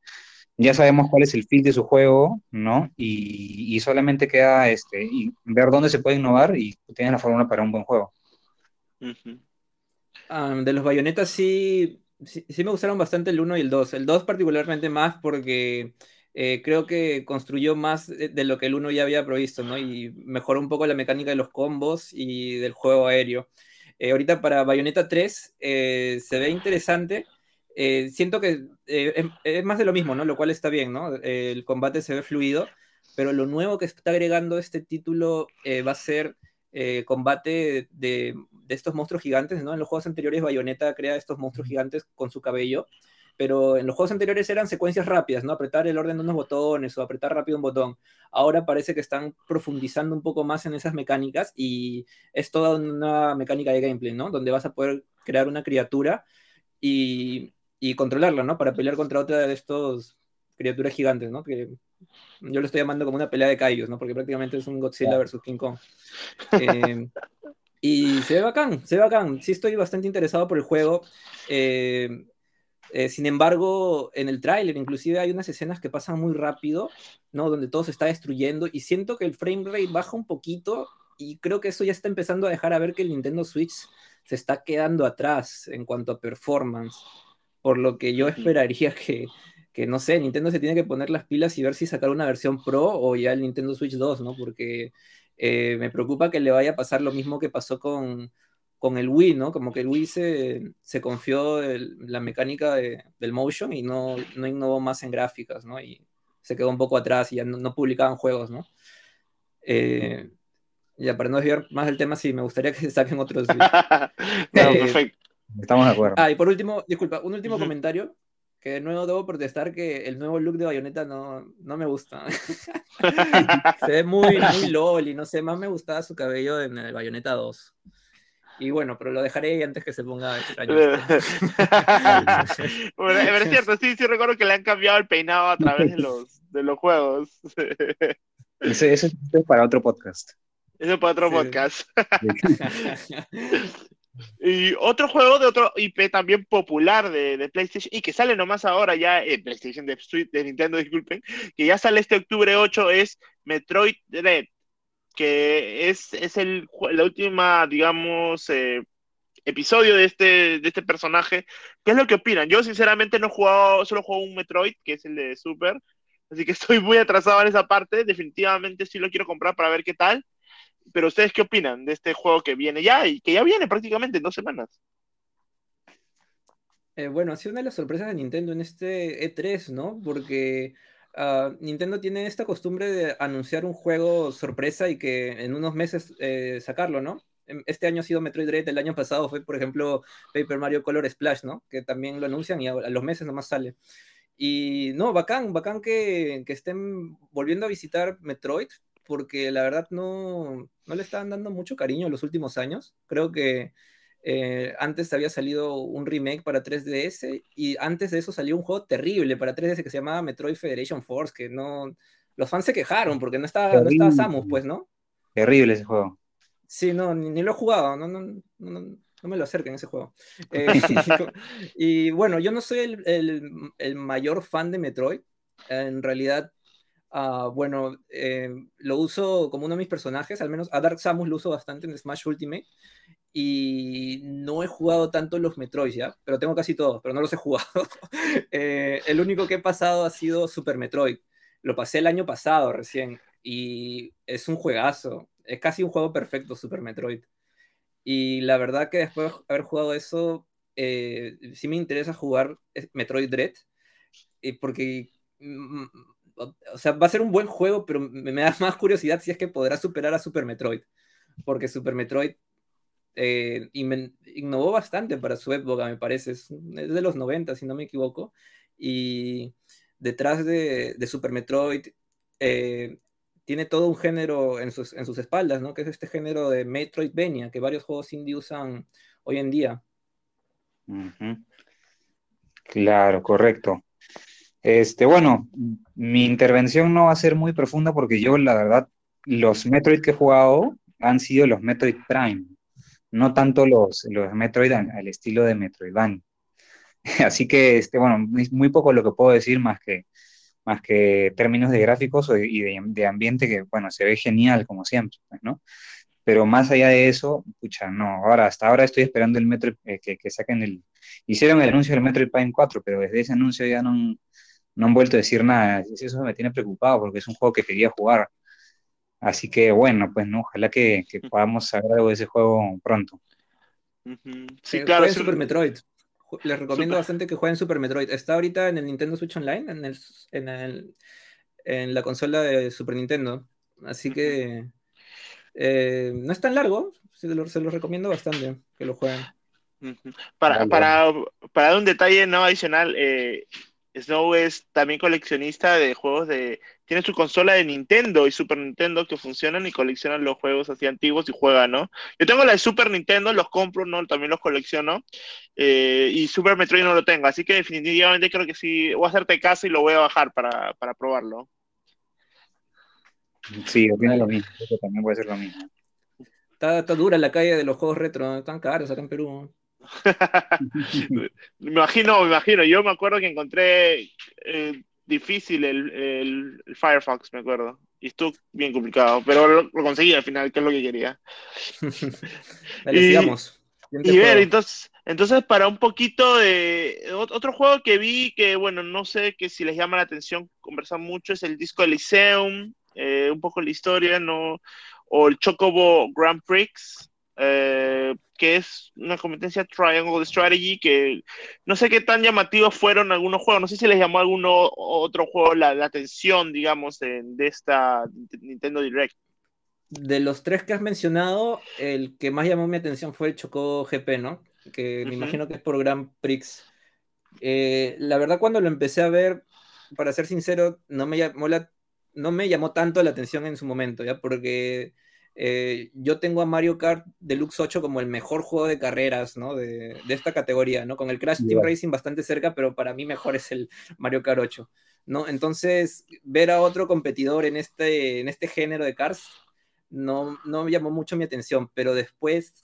ya sabemos cuál es el fit de su juego, ¿no? Y, y solamente queda este, y ver dónde se puede innovar y tienes la fórmula para un buen juego. de los bayonetas sí, sí, me gustaron bastante el 1 y el 2. El 2 particularmente más porque eh, creo que construyó más de, lo que el 1 ya había provisto, ¿no? Y mejoró un poco la mecánica de los combos y del juego aéreo. Eh, ahorita para Bayonetta 3 eh, se ve interesante. siento que es, más de lo mismo, ¿no? Lo cual está bien, ¿no? el combate se ve fluido, pero lo nuevo que está agregando este título va a ser combate de, de estos monstruos gigantes, ¿no? En los juegos anteriores Bayonetta crea estos monstruos gigantes con su cabello, pero en los juegos anteriores eran secuencias rápidas, ¿no? Apretar el orden de unos botones o apretar rápido un botón. Ahora parece que están profundizando un poco más en esas mecánicas y es toda una mecánica de gameplay, ¿no? Donde vas a poder crear una criatura y, y controlarla, ¿no? Para pelear contra otra de estos criaturas gigantes, ¿no? Que yo lo estoy llamando como una pelea de callos, ¿no? Porque prácticamente es un Godzilla versus King Kong. Eh, y se ve bacán, se ve bacán. Sí estoy bastante interesado por el juego. Eh, eh, sin embargo, en el tráiler inclusive hay unas escenas que pasan muy rápido, ¿no? Donde todo se está destruyendo y siento que el frame rate baja un poquito y creo que eso ya está empezando a dejar a ver que el Nintendo Switch se está quedando atrás en cuanto a performance. Por lo que yo esperaría que, que, no sé, Nintendo se tiene que poner las pilas y ver si sacar una versión Pro o ya el Nintendo Switch 2, ¿no? Porque eh, me preocupa que le vaya a pasar lo mismo que pasó con, con el Wii, ¿no? Como que el Wii se, se confió en la mecánica del motion y no, no innovó más en gráficas, ¿no? Y se quedó un poco atrás y ya no, publicaban juegos, ¿no? Eh, ya para no desviar más del tema, sí, me gustaría que <laughs> saquen otros. <laughs> no, eh, perfecto. Estamos de acuerdo. Ah, y por último, disculpa, un último comentario que de nuevo debo protestar que el nuevo look de Bayonetta no, no me gusta. <laughs> Se ve muy, muy <laughs> lol y no sé, más me gustaba su cabello en el Bayonetta 2. Y bueno, pero lo dejaré antes que se ponga extraño. <laughs> bueno, es cierto, sí, sí recuerdo que le han cambiado el peinado a través de los, de los juegos. eso, eso es para otro podcast. Eso es para otro podcast. Y otro juego de otro IP también popular de, PlayStation y que sale nomás ahora ya PlayStation de, de Nintendo, disculpen, que ya sale este octubre 8 es Metroid Dread, que es, es el, la última, digamos, eh, episodio de este, de este personaje. ¿Qué es lo que opinan? Yo sinceramente no he jugado, solo juego un Metroid, que es el de Super, así que <laughs> estoy muy atrasado en esa parte. Definitivamente sí lo quiero comprar para ver qué tal. Pero ustedes qué opinan de este juego que viene ya y que ya viene prácticamente en dos semanas? Eh, bueno, ha sido una de las sorpresas de Nintendo en este E3, ¿no? Porque uh, Nintendo tiene esta costumbre de anunciar un juego sorpresa y que en unos meses eh, sacarlo, ¿no? Em, este año ha sido Metroid Dread, el año pasado fue, por ejemplo, Paper Mario Color Splash, ¿no? Que también lo anuncian y a, los meses nomás sale. Y no, bacán, bacán que, que, estén volviendo a visitar Metroid, porque la verdad no, no le estaban dando mucho cariño en los últimos años. Creo que eh, antes había salido un remake para 3DS y antes de eso salió un juego terrible para 3DS que se llamaba Metroid Federation Force, que no... Los fans se quejaron porque no estaba, no estaba Samus, pues, ¿no? Terrible ese juego. Sí, no, ni, lo he jugado, no, no, no, me lo acerquen ese juego. <laughs> Eh, <laughs> y, bueno, yo no soy el, el, mayor fan de Metroid. En realidad, uh, bueno, eh, lo uso como uno de mis personajes, al menos a Dark Samus lo uso bastante en Smash Ultimate. Y no he jugado tanto los Metroid, ¿ya? Pero tengo casi todos, pero no los he jugado. <laughs> Eh, el único que he pasado ha sido Super Metroid. Lo pasé el año pasado recién. Y es un juegazo es casi un juego perfecto, Super Metroid. Y la verdad que después de haber jugado eso, eh, sí me interesa jugar Metroid Dread, porque, mm, o sea, va a ser un buen juego, pero me, da <laughs> más curiosidad si es que podrá superar a Super Metroid, porque Super Metroid eh, innovó bastante para su época, me parece, es, de los 90, si no me equivoco, y detrás de, Super Metroid eh, tiene todo un género en sus, en sus espaldas, ¿no? Que es este género de Metroidvania que varios juegos indie usan hoy en día. Claro, correcto. Este, bueno, mi intervención no va a ser muy profunda porque yo, la verdad, los Metroid que he jugado han sido los Metroid Prime, no tanto los, los Metroid al, estilo de Metroidvania. <laughs> Así que, este, bueno, muy poco lo que puedo decir más que más que términos de gráficos y de, ambiente que, bueno, se ve genial como siempre, pues, ¿no? Pero más allá de eso, pucha, no, ahora, hasta ahora estoy esperando el Metro, eh, que, que, saquen el, hicieron el anuncio del Metroid Prime 4, pero desde ese anuncio ya no, no han vuelto a decir nada, eso me tiene preocupado porque es un juego que quería jugar, así que bueno, pues no, ojalá que, que podamos saber algo de ese juego pronto. Sí, claro. Es Super Metroid les recomiendo bastante que jueguen Super Metroid. Está ahorita en el Nintendo Switch Online, en, el, en, el, en la consola de Super Nintendo. Así que eh, no es tan largo, se los se lo recomiendo bastante que lo jueguen. Para, para, para dar un detalle no adicional, eh, Snow es también coleccionista de juegos de... Tiene su consola de Nintendo y Super Nintendo que funcionan y coleccionan los juegos así antiguos y juega, ¿no? Yo tengo la de Super Nintendo, los compro, ¿no? También los colecciono. Eh, y Super Metroid no lo tengo, así que definitivamente creo que sí, voy a hacerte caso y lo voy a bajar para, para probarlo. Sí, opino lo mismo, eso también puede ser lo mismo. Está, está dura la calle de los juegos retro, están caros acá en Perú. <laughs> me imagino, me imagino. Yo me acuerdo que encontré eh, difícil el, Firefox, me acuerdo. Y estuvo bien complicado, pero lo, conseguí al final, que es lo que quería. <laughs> y, y ver, entonces, entonces, para un poquito de otro juego que vi, que bueno, no sé que si les llama la atención conversar mucho, es el disco Elyseum, eh, un poco la historia, ¿no? O el Chocobo Grand Prix. Eh, que es una competencia Triangle Strategy, que no sé qué tan llamativos fueron algunos juegos, no sé si les llamó alguno otro juego la, atención, digamos, de, esta Nintendo Direct. De los tres que has mencionado, el que más llamó mi atención fue el Choco GP, ¿no? Que me imagino que es por Grand Prix. Eh, la verdad, cuando lo empecé a ver, para ser sincero, no me llamó, no me llamó tanto la atención en su momento, ¿ya? Porque eh, yo tengo a Mario Kart Deluxe 8 como el mejor juego de carreras, ¿no? De, esta categoría, ¿no? Con el Crash Team Racing bastante cerca, pero para mí mejor es el Mario Kart 8, ¿no? Entonces, ver a otro competidor en este, en este género de cars no, no llamó mucho mi atención, pero después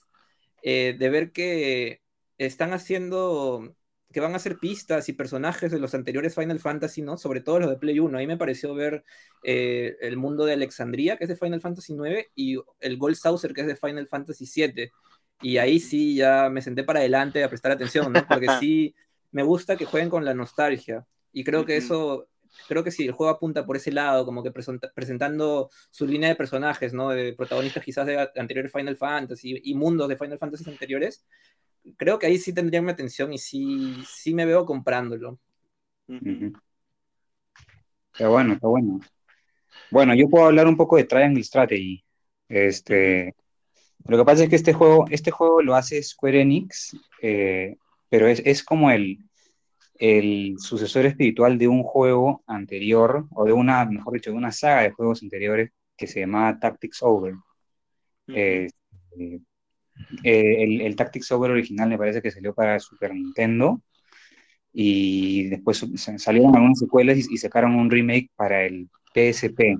eh, de ver que están haciendo que van a ser pistas y personajes de los anteriores Final Fantasy, ¿no? Sobre todo los de Play 1. Ahí me pareció ver eh, el mundo de Alexandria, que es de Final Fantasy 9, y el Gold Saucer, que es de Final Fantasy 7. Y ahí sí ya me senté para adelante a prestar atención, ¿no? Porque sí <laughs> me gusta que jueguen con la nostalgia. Y creo que eso, creo que si el juego apunta por ese lado, como que presentando su línea de personajes, ¿no? De protagonistas quizás de anteriores Final Fantasy y mundos de Final Fantasy anteriores, creo que ahí sí tendría mi atención y sí, sí me veo comprándolo. Está bueno, está bueno. Bueno, yo puedo hablar un poco de Triangle Strategy. Este, lo que pasa es que este juego, este juego lo hace Square Enix, eh, pero es, es, como el, el sucesor espiritual de un juego anterior, o de una, mejor dicho, de una saga de juegos anteriores que se llamaba Tactics Over. Eh, eh, el, el, Tactics Over original me parece que salió para Super Nintendo y después salieron algunas secuelas y, sacaron un remake para el PSP.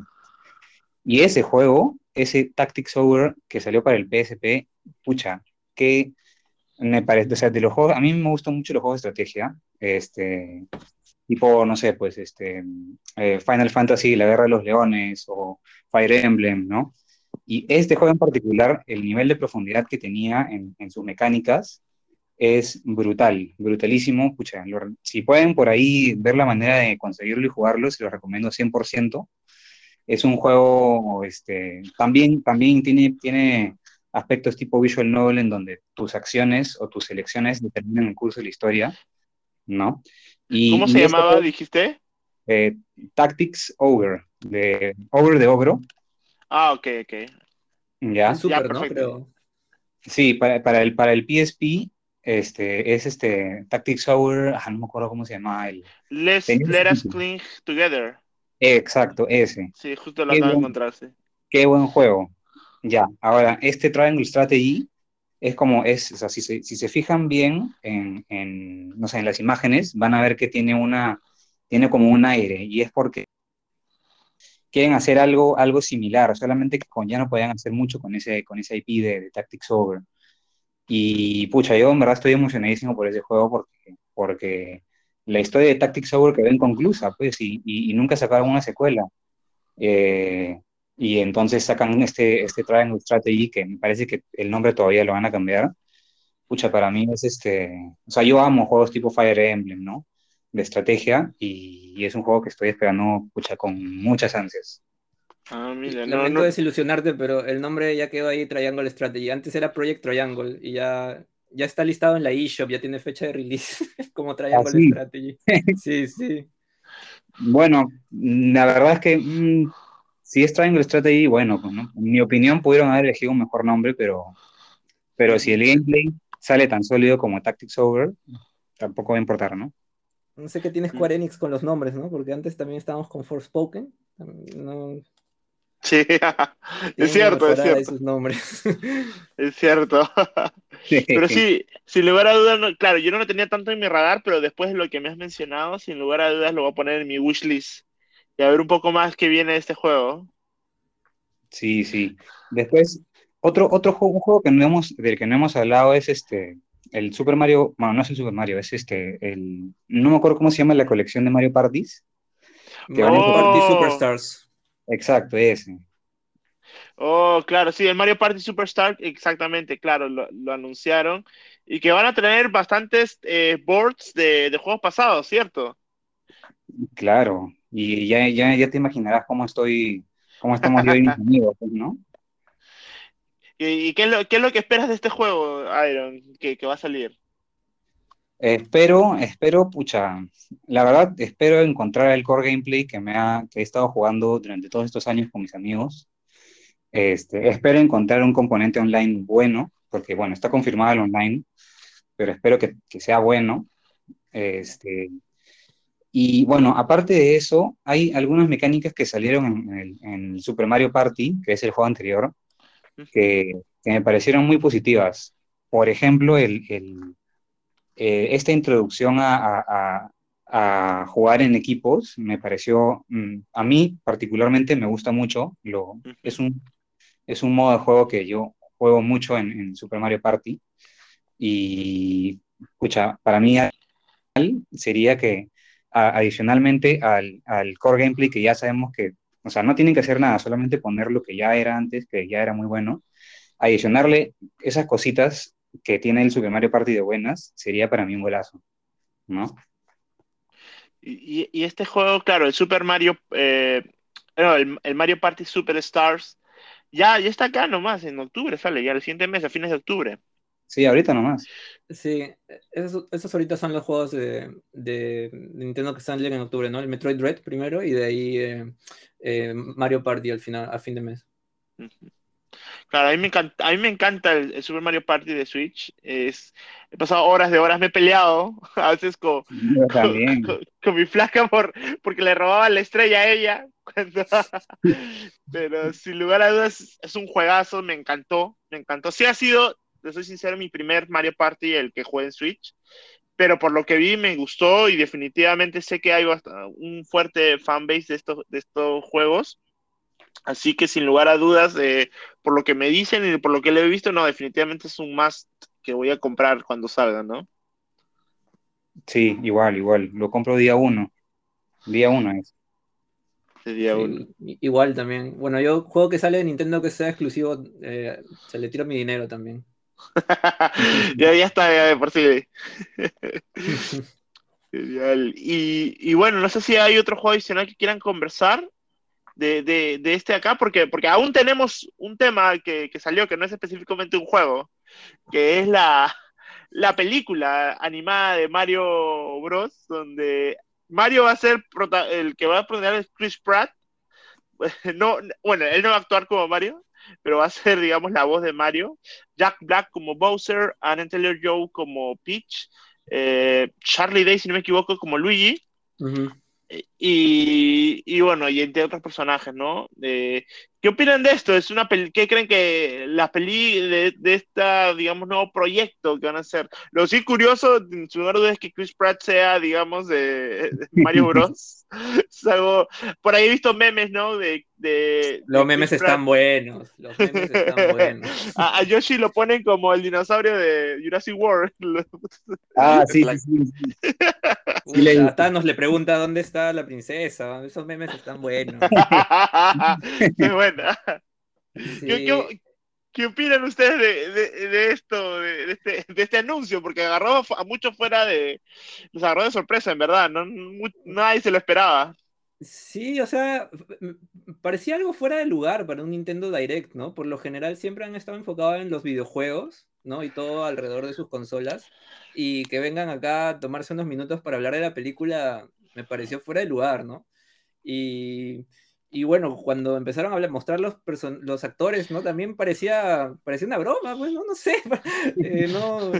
Y ese juego, ese Tactics Over que salió para el PSP, pucha, que me parece, o sea, de los juegos, a mí me gustan mucho los juegos de estrategia, este, tipo, no sé, pues, este, eh, Final Fantasy, La Guerra de los Leones o Fire Emblem, ¿no? Y este juego en particular, el nivel de profundidad que tenía en, en sus mecánicas es brutal, brutalísimo. Pucha, si pueden por ahí ver la manera de conseguirlo y jugarlo, se lo recomiendo 100%. Es un juego, este, también, también tiene, tiene aspectos tipo visual novel en donde tus acciones o tus elecciones determinan el curso de la historia, ¿no? Y, ¿Cómo se llamaba, dijiste? Eh, Tactics Over, de Over de Ogro. Ah, ok, ok. Ya. Super, ¿no? Sí, para, para, el, para el PSP este, es este Tactics Over, no me acuerdo cómo se llama el. Let's, let us cling together. Exacto, ese. Sí, justo lo acabo de encontrarse. Qué buen juego. Ya, ahora, este Triangle Strategy es como, es, o sea, si se, si se fijan bien en, en, no sé, en las imágenes, van a ver que tiene una, tiene como un aire, y es porque quieren hacer algo, algo similar, solamente que con, ya no podían hacer mucho con ese, con ese IP de, de Tactics Over. Y pucha, yo en verdad estoy emocionadísimo por ese juego porque, porque la historia de Tactics Over quedó inconclusa, pues, y, y, nunca sacaron una secuela. Eh, y entonces sacan este, este Triangle Strategy, que me parece que el nombre todavía lo van a cambiar. Pucha, para mí es este. O sea, yo amo juegos tipo Fire Emblem, ¿no? De estrategia, y, y es un juego que estoy esperando, pucha, con muchas ansias. Ah, mira, no, Lamento desilusionarte, pero el nombre ya quedó ahí Triangle Strategy. Antes era Project Triangle y ya, ya está listado en la eShop, ya tiene fecha de release <laughs> como Triangle ¿Ah, Strategy. <laughs> Sí, sí. Bueno, la verdad es que mm, si es Triangle Strategy, bueno, pues, en mi opinión pudieron haber elegido un mejor nombre, pero, pero si el gameplay sale tan sólido como Tactics Over, tampoco va a importar, ¿no? No sé qué tiene Square Enix con los nombres, ¿no? Porque antes también estábamos con Forspoken. No, Sí, <laughs> <laughs> es cierto, es cierto. nombres. Es cierto. Pero sí, sin lugar a dudas, claro, yo no lo tenía tanto en mi radar, pero después de lo que me has mencionado, sin lugar a dudas lo voy a poner en mi wishlist y a ver un poco más qué viene de este juego. Sí, sí. Después, otro, otro juego, un juego que no hemos, del que no hemos hablado es este, el Super Mario, bueno, no es el Super Mario, es este, el, no me acuerdo cómo se llama la colección de Mario Parties. Mario Party Superstars. Exacto, ese. Oh, claro, sí, el Mario Party Superstar, exactamente, claro, lo, anunciaron. Y que van a tener bastantes eh, boards de, juegos pasados, ¿cierto? Claro, y ya, ya, ya te imaginarás cómo estoy, cómo estamos yo y mis <laughs> amigos, pues, ¿no? ¿Y, qué, es lo, qué, es lo, que esperas de este juego, Iron, que, que va a salir? Espero, espero, pucha, la verdad, espero encontrar el core gameplay que me ha, que he estado jugando durante todos estos años con mis amigos. Este, espero encontrar un componente online bueno, porque bueno, está confirmado el online, pero espero que, que sea bueno. Este, y bueno, aparte de eso, hay algunas mecánicas que salieron en, en Super Mario Party, que es el juego anterior, que, que me parecieron muy positivas. Por ejemplo, el, el eh, esta introducción a, jugar en equipos me pareció, mm, a mí particularmente me gusta mucho, lo, es, un, es un modo de juego que yo juego mucho en, Super Mario Party. Y, escucha, para mí sería que adicionalmente al, al, core gameplay que ya sabemos que, o sea, no tienen que hacer nada, solamente poner lo que ya era antes, que ya era muy bueno, adicionarle esas cositas que tiene el Super Mario Party de buenas, sería para mí un golazo, ¿no? Y, este juego, claro, el Super Mario, eh, el, Mario Party Super Stars, ya, ya está acá nomás, en octubre sale, ya el siguiente mes, a fines de octubre. Sí, ahorita nomás. Sí, esos, esos ahorita son los juegos de, Nintendo que salen en octubre, ¿no? El Metroid Dread primero y de ahí eh, eh, Mario Party al final, a fin de mes. Claro, a mí me encanta, a mí me encanta el, Super Mario Party de Switch. Es, he pasado horas de horas, me he peleado <laughs> a veces con, con, mi flaca por, porque le robaba la estrella a ella. <laughs> Pero sin lugar a dudas es un juegazo, me encantó, me encantó. Sí ha sido, le soy sincero, mi primer Mario Party, el que jugué en Switch. Pero por lo que vi me gustó y definitivamente sé que hay un fuerte fanbase de estos, de estos juegos Así que sin lugar a dudas, eh, por lo que me dicen y por lo que le he visto, no, definitivamente es un must que voy a comprar cuando salga, ¿no? Sí, igual, igual. Lo compro día uno. Día uno es. día uno. Igual también. Bueno, yo juego que sale de Nintendo que sea exclusivo, eh, se le tiro mi dinero también. <laughs> ya, ya está, ya de por sí. <laughs> Y, y bueno, no sé si hay otro juego adicional que quieran conversar de, de, este acá, porque, porque aún tenemos un tema que, que, salió que no es específicamente un juego, que es la, la película animada de Mario Bros, donde Mario va a ser el que va a protagonizar es Chris Pratt. <laughs> No, bueno, él no va a actuar como Mario, pero va a ser, digamos, la voz de Mario. Jack Black como Bowser, Anna Taylor Joe como Peach, eh, Charlie Day, si no me equivoco, como Luigi. Y, y, bueno, y entre otros personajes, ¿no? ¿Qué opinan de esto? ¿Es una ¿Qué creen que la peli de, de esta, digamos, nuevo proyecto que van a hacer? Lo sí curioso, en su lugar es que Chris Pratt sea, digamos, de, Mario <laughs> Bros. es algo, por ahí he visto memes, ¿no? De, de los memes están buenos, los memes están <laughs> buenos. A, Yoshi lo ponen como el dinosaurio de Jurassic World. <laughs> ah, sí, sí, sí. a Thanos le pregunta dónde está la princesa. Esos memes están buenos. <laughs> Qué buena. ¿Qué, opinan ustedes de, esto, de, este, de, este, anuncio? Porque agarró a muchos fuera de. Los agarró de sorpresa, en verdad. No, nadie se lo esperaba. Sí, o sea, parecía algo fuera de lugar para un Nintendo Direct, ¿no? Por lo general siempre han estado enfocados en los videojuegos, ¿no? Y todo alrededor de sus consolas. Y que vengan acá a tomarse unos minutos para hablar de la película me pareció fuera de lugar, ¿no? Y y bueno, cuando empezaron a hablar, mostrar los, los actores, ¿no? También parecía, parecía una broma, pues, no, no sé. <laughs> Eh, <laughs> no,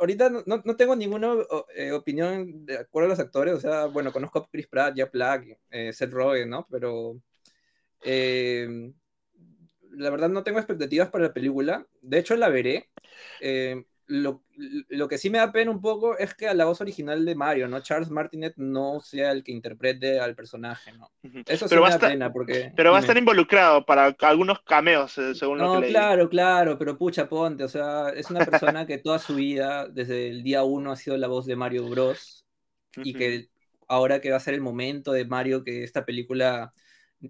ahorita no, no, tengo ninguna eh, opinión de acuerdo a los actores. O sea, bueno, conozco a Chris Pratt, Jeff Black, eh, Seth Rogen, ¿no? Pero la verdad no tengo expectativas para la película. De hecho, la veré lo, lo, que sí me da pena un poco es que a la voz original de Mario, ¿no? Charles Martinet no sea el que interprete al personaje, ¿no? Eso sí me da pena porque... Pero va a estar involucrado para algunos cameos, eh, según lo que leí. claro, claro, pero pucha, ponte, o sea, es una persona que toda su vida, desde el día uno, ha sido la voz de Mario Bros. Y que ahora que va a ser el momento de Mario, que esta película...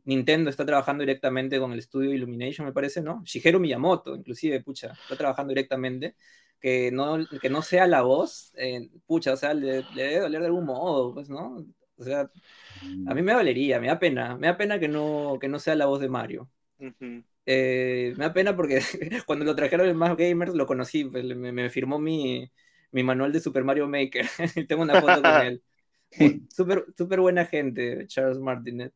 Nintendo está trabajando directamente con el estudio Illumination, me parece, ¿no? Shigeru Miyamoto, inclusive, pucha, está trabajando directamente que no, que no sea la voz, eh, pucha, o sea, le, debe doler de algún modo, pues, ¿no? O sea, a mí me dolería, me da pena, me da pena que no, que no sea la voz de Mario. Eh, me da pena porque <laughs> cuando lo trajeron en Más Gamers lo conocí, pues, me, me, firmó mi, mi, manual de Super Mario Maker, <laughs> tengo una foto con él. <laughs> Súper super buena gente, Charles Martinet.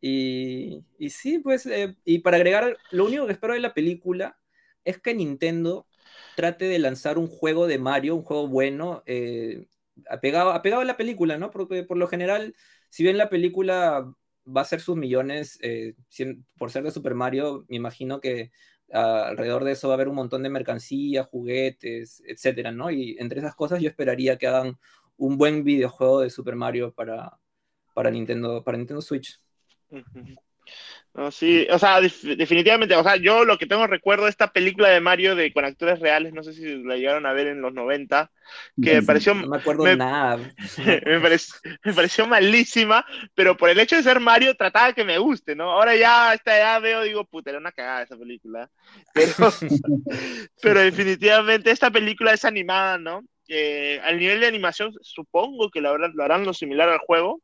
Y, y sí, pues, eh, y para agregar, lo único que espero de la película es que Nintendo trate de lanzar un juego de Mario, un juego bueno, eh, apegado, apegado, a la película, ¿no? Porque por lo general, si bien la película va a ser sus millones eh, por ser de Super Mario, me imagino que alrededor de eso va a haber un montón de mercancía, juguetes, etcétera, ¿no? Y entre esas cosas yo esperaría que hagan un buen videojuego de Super Mario para, para, Nintendo, para Nintendo Switch. No, sí, o sea, definitivamente, o sea, yo lo que tengo recuerdo de esta película de Mario de con actores reales, no sé si la llegaron a ver en los 90, que me pareció... No me acuerdo nada. <laughs> me, pareció, malísima, pero por el hecho de ser Mario trataba que me guste, ¿no? Ahora ya a esta edad veo, digo, puta, era una cagada esa película. Pero, <laughs> pero definitivamente esta película es animada, ¿no? Eh, al nivel de animación supongo que lo lo harán lo similar al juego,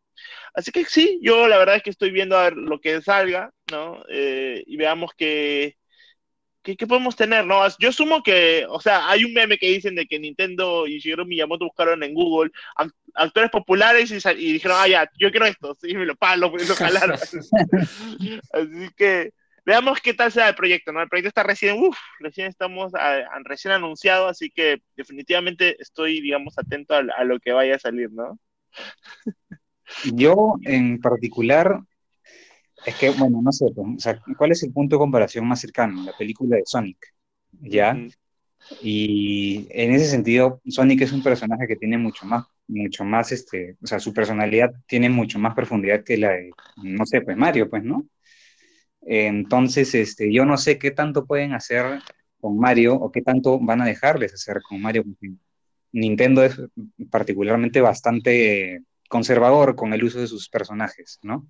Así que sí, yo la verdad es que estoy viendo a ver lo que salga, ¿no? Eh, y veamos qué, qué, podemos tener, ¿no? Yo asumo que, o sea, hay un meme que dicen de que Nintendo y Shigeru Miyamoto buscaron en Google actores populares y, dijeron, ah, ya, yo quiero esto, sí, me lo palo, lo jalaron. <laughs> Así que veamos qué tal sea el proyecto, ¿no? El proyecto está recién, uff, recién estamos recién anunciado, así que definitivamente estoy, digamos, atento a, a lo que vaya a salir, ¿no? <laughs> Yo en particular, es que, bueno, no sé, pues, o sea, ¿cuál es el punto de comparación más cercano? La película de Sonic, ¿ya? Y en ese sentido, Sonic es un personaje que tiene mucho más, mucho más, este, o sea, su personalidad tiene mucho más profundidad que la de, no sé, pues Mario, pues, ¿no? Entonces, este, yo no sé qué tanto pueden hacer con Mario o qué tanto van a dejarles hacer con Mario. Nintendo es particularmente bastante conservador con el uso de sus personajes, ¿no?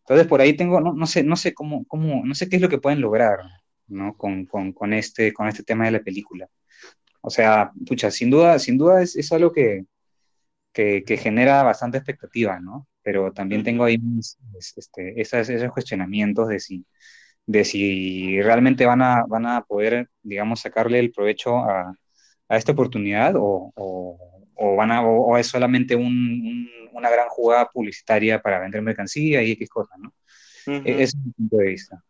Entonces por ahí tengo, no, no sé, no sé cómo, cómo, no sé qué es lo que pueden lograr, ¿no? Con, con, con este, con este tema de la película. O sea, pucha, sin duda, sin duda es, es algo que, que, que, genera bastante expectativa, ¿no? Pero también tengo ahí este, esos, esos cuestionamientos de si, de si realmente van a, van a poder, digamos, sacarle el provecho a, a esta oportunidad o, o, van a, o, es solamente un, una gran jugada publicitaria para vender mercancía y X cosas, ¿no? Ese es mi punto de vista.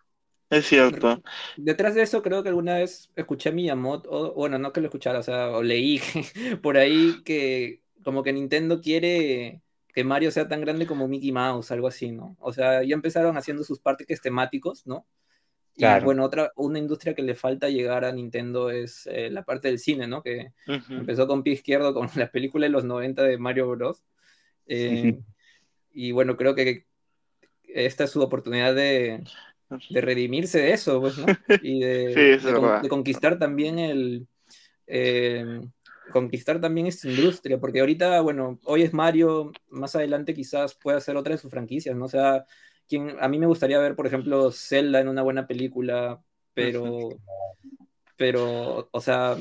Es cierto. Detrás de eso creo que alguna vez escuché a Miyamoto, o, bueno, no que lo escuchara, o sea, o leí <laughs> por ahí que como que Nintendo quiere que Mario sea tan grande como Mickey Mouse, algo así, ¿no? O sea, ya empezaron haciendo sus parques temáticos, ¿no? Y bueno, otra, una industria que le falta llegar a Nintendo es eh, la parte del cine, ¿no? Que empezó con pie izquierdo con <laughs> la película de los 90 de Mario Bros. Eh, y bueno, creo que esta es su oportunidad de, de redimirse de eso, pues, ¿no? <laughs> Y de, de, conquistar también el... Eh, conquistar también esta industria, porque ahorita, bueno, hoy es Mario, más adelante quizás pueda ser otra de sus franquicias, ¿no? O sea, a mí me gustaría ver, por ejemplo, Zelda en una buena película, pero, <laughs> pero, o sea,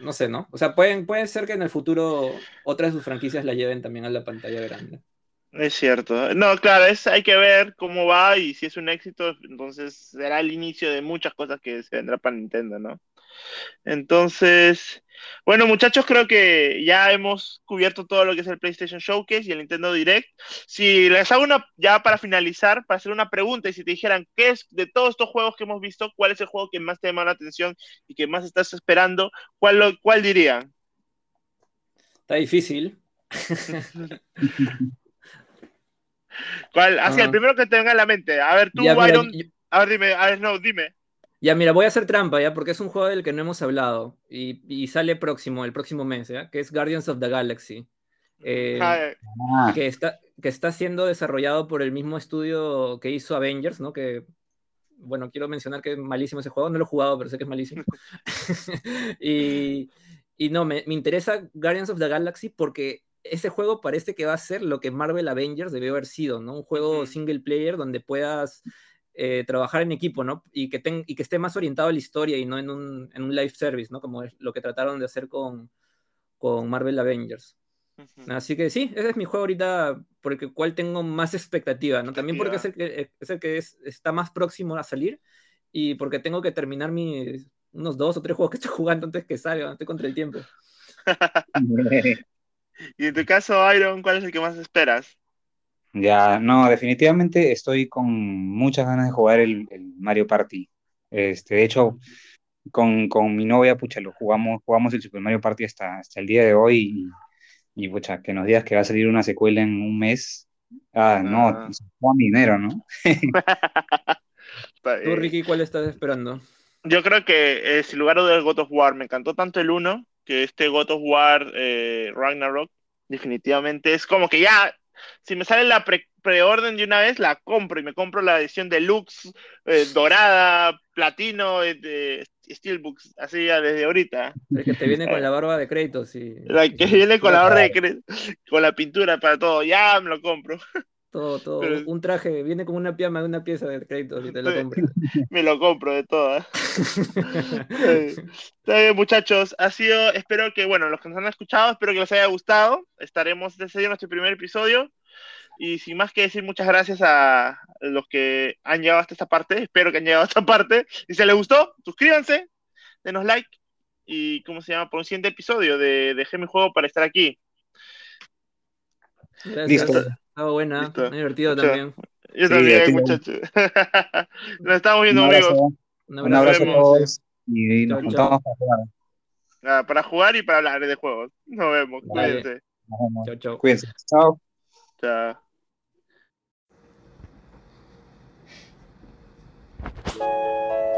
no sé, ¿no? O sea, pueden, puede ser que en el futuro otras de sus franquicias la lleven también a la pantalla grande. Es cierto. No, claro, es, hay que ver cómo va y si es un éxito, entonces será el inicio de muchas cosas que se vendrá para Nintendo, ¿no? Entonces, bueno, muchachos, creo que ya hemos cubierto todo lo que es el PlayStation Showcase y el Nintendo Direct. Si les hago una, ya para finalizar, para hacer una pregunta, y si te dijeran, ¿qué es de todos estos juegos que hemos visto, cuál es el juego que más te llama la atención y que más estás esperando, cuál, lo, cuál dirían? Está difícil. <laughs> ¿Cuál? Así, el ah. primero que te venga a la mente. A ver, tú, Iron. A ver, dime, a ver, no, dime. Ya, mira, voy a hacer trampa, ¿ya? Porque es un juego del que no hemos hablado y, sale próximo, el próximo mes, ¿ya? Que es Guardians of the Galaxy. Eh, ah. que, está, que está siendo desarrollado por el mismo estudio que hizo Avengers, ¿no? Que, bueno, quiero mencionar que es malísimo ese juego, no lo he jugado, pero sé que es malísimo. <laughs> <laughs> y, y, no, me, me interesa Guardians of the Galaxy porque ese juego parece que va a ser lo que Marvel Avengers debió haber sido, ¿no? Un juego single player donde puedas eh, trabajar en equipo, ¿no? Y que, y que esté más orientado a la historia y no en un, en un live service, ¿no? Como es lo que trataron de hacer con, con Marvel Avengers. Así que sí, ese es mi juego ahorita por el cual tengo más expectativa, ¿no? También porque es el que, es el que está más próximo a salir y porque tengo que terminar mis unos dos o tres juegos que estoy jugando antes que salga, estoy contra el tiempo. <laughs> y en tu caso, Iron, ¿cuál es el que más esperas? Ya, no, definitivamente estoy con muchas ganas de jugar el, Mario Party. Este, de hecho, con, mi novia, pucha, lo jugamos, jugamos el Super Mario Party hasta, hasta el día de hoy y, y, pucha, que nos digas que va a salir una secuela en un mes. Ah, no, ah. mi dinero, ¿no? <laughs> Tú, Ricky, ¿cuál estás esperando? Yo creo que, eh, sin lugar a dudas, God of War. Me encantó tanto el 1 que este God of War eh, Ragnarok definitivamente es como que ya si me sale la preorden de una vez, la compro y me compro la edición deluxe, eh, dorada, platino, eh, de Steelbooks, así ya desde ahorita. El que te viene con la barba de créditos y. La que viene con la barba de créditos, con la pintura para todo, ya me lo compro. Todo, todo. Un traje, viene con una piama de una pieza de créditos y te lo compro. <laughs> Me lo compro de todas. <laughs> Está bien, muchachos. Ha sido, espero que, bueno, los que nos han escuchado, espero que les haya gustado. Estaremos decidiendo nuestro primer episodio. Y sin más que decir, muchas gracias a los que han llegado hasta esta parte. Espero que han llegado hasta esta parte. Y si les gustó, suscríbanse, denos like. Y, ¿cómo se llama? Por un siguiente episodio de Dejé mi juego para estar aquí. Gracias. Estaba buena, ¿eh? ¿Listo? muy divertido también. Yo también, muchachos. <laughs> nos estamos viendo, amigos. Un abrazo, a todos y nos juntamos para jugar. Para jugar y para hablar de juegos. Nos vemos, cuídense. Nos vemos. Chau, chau. Cuídense. Chao. Chao.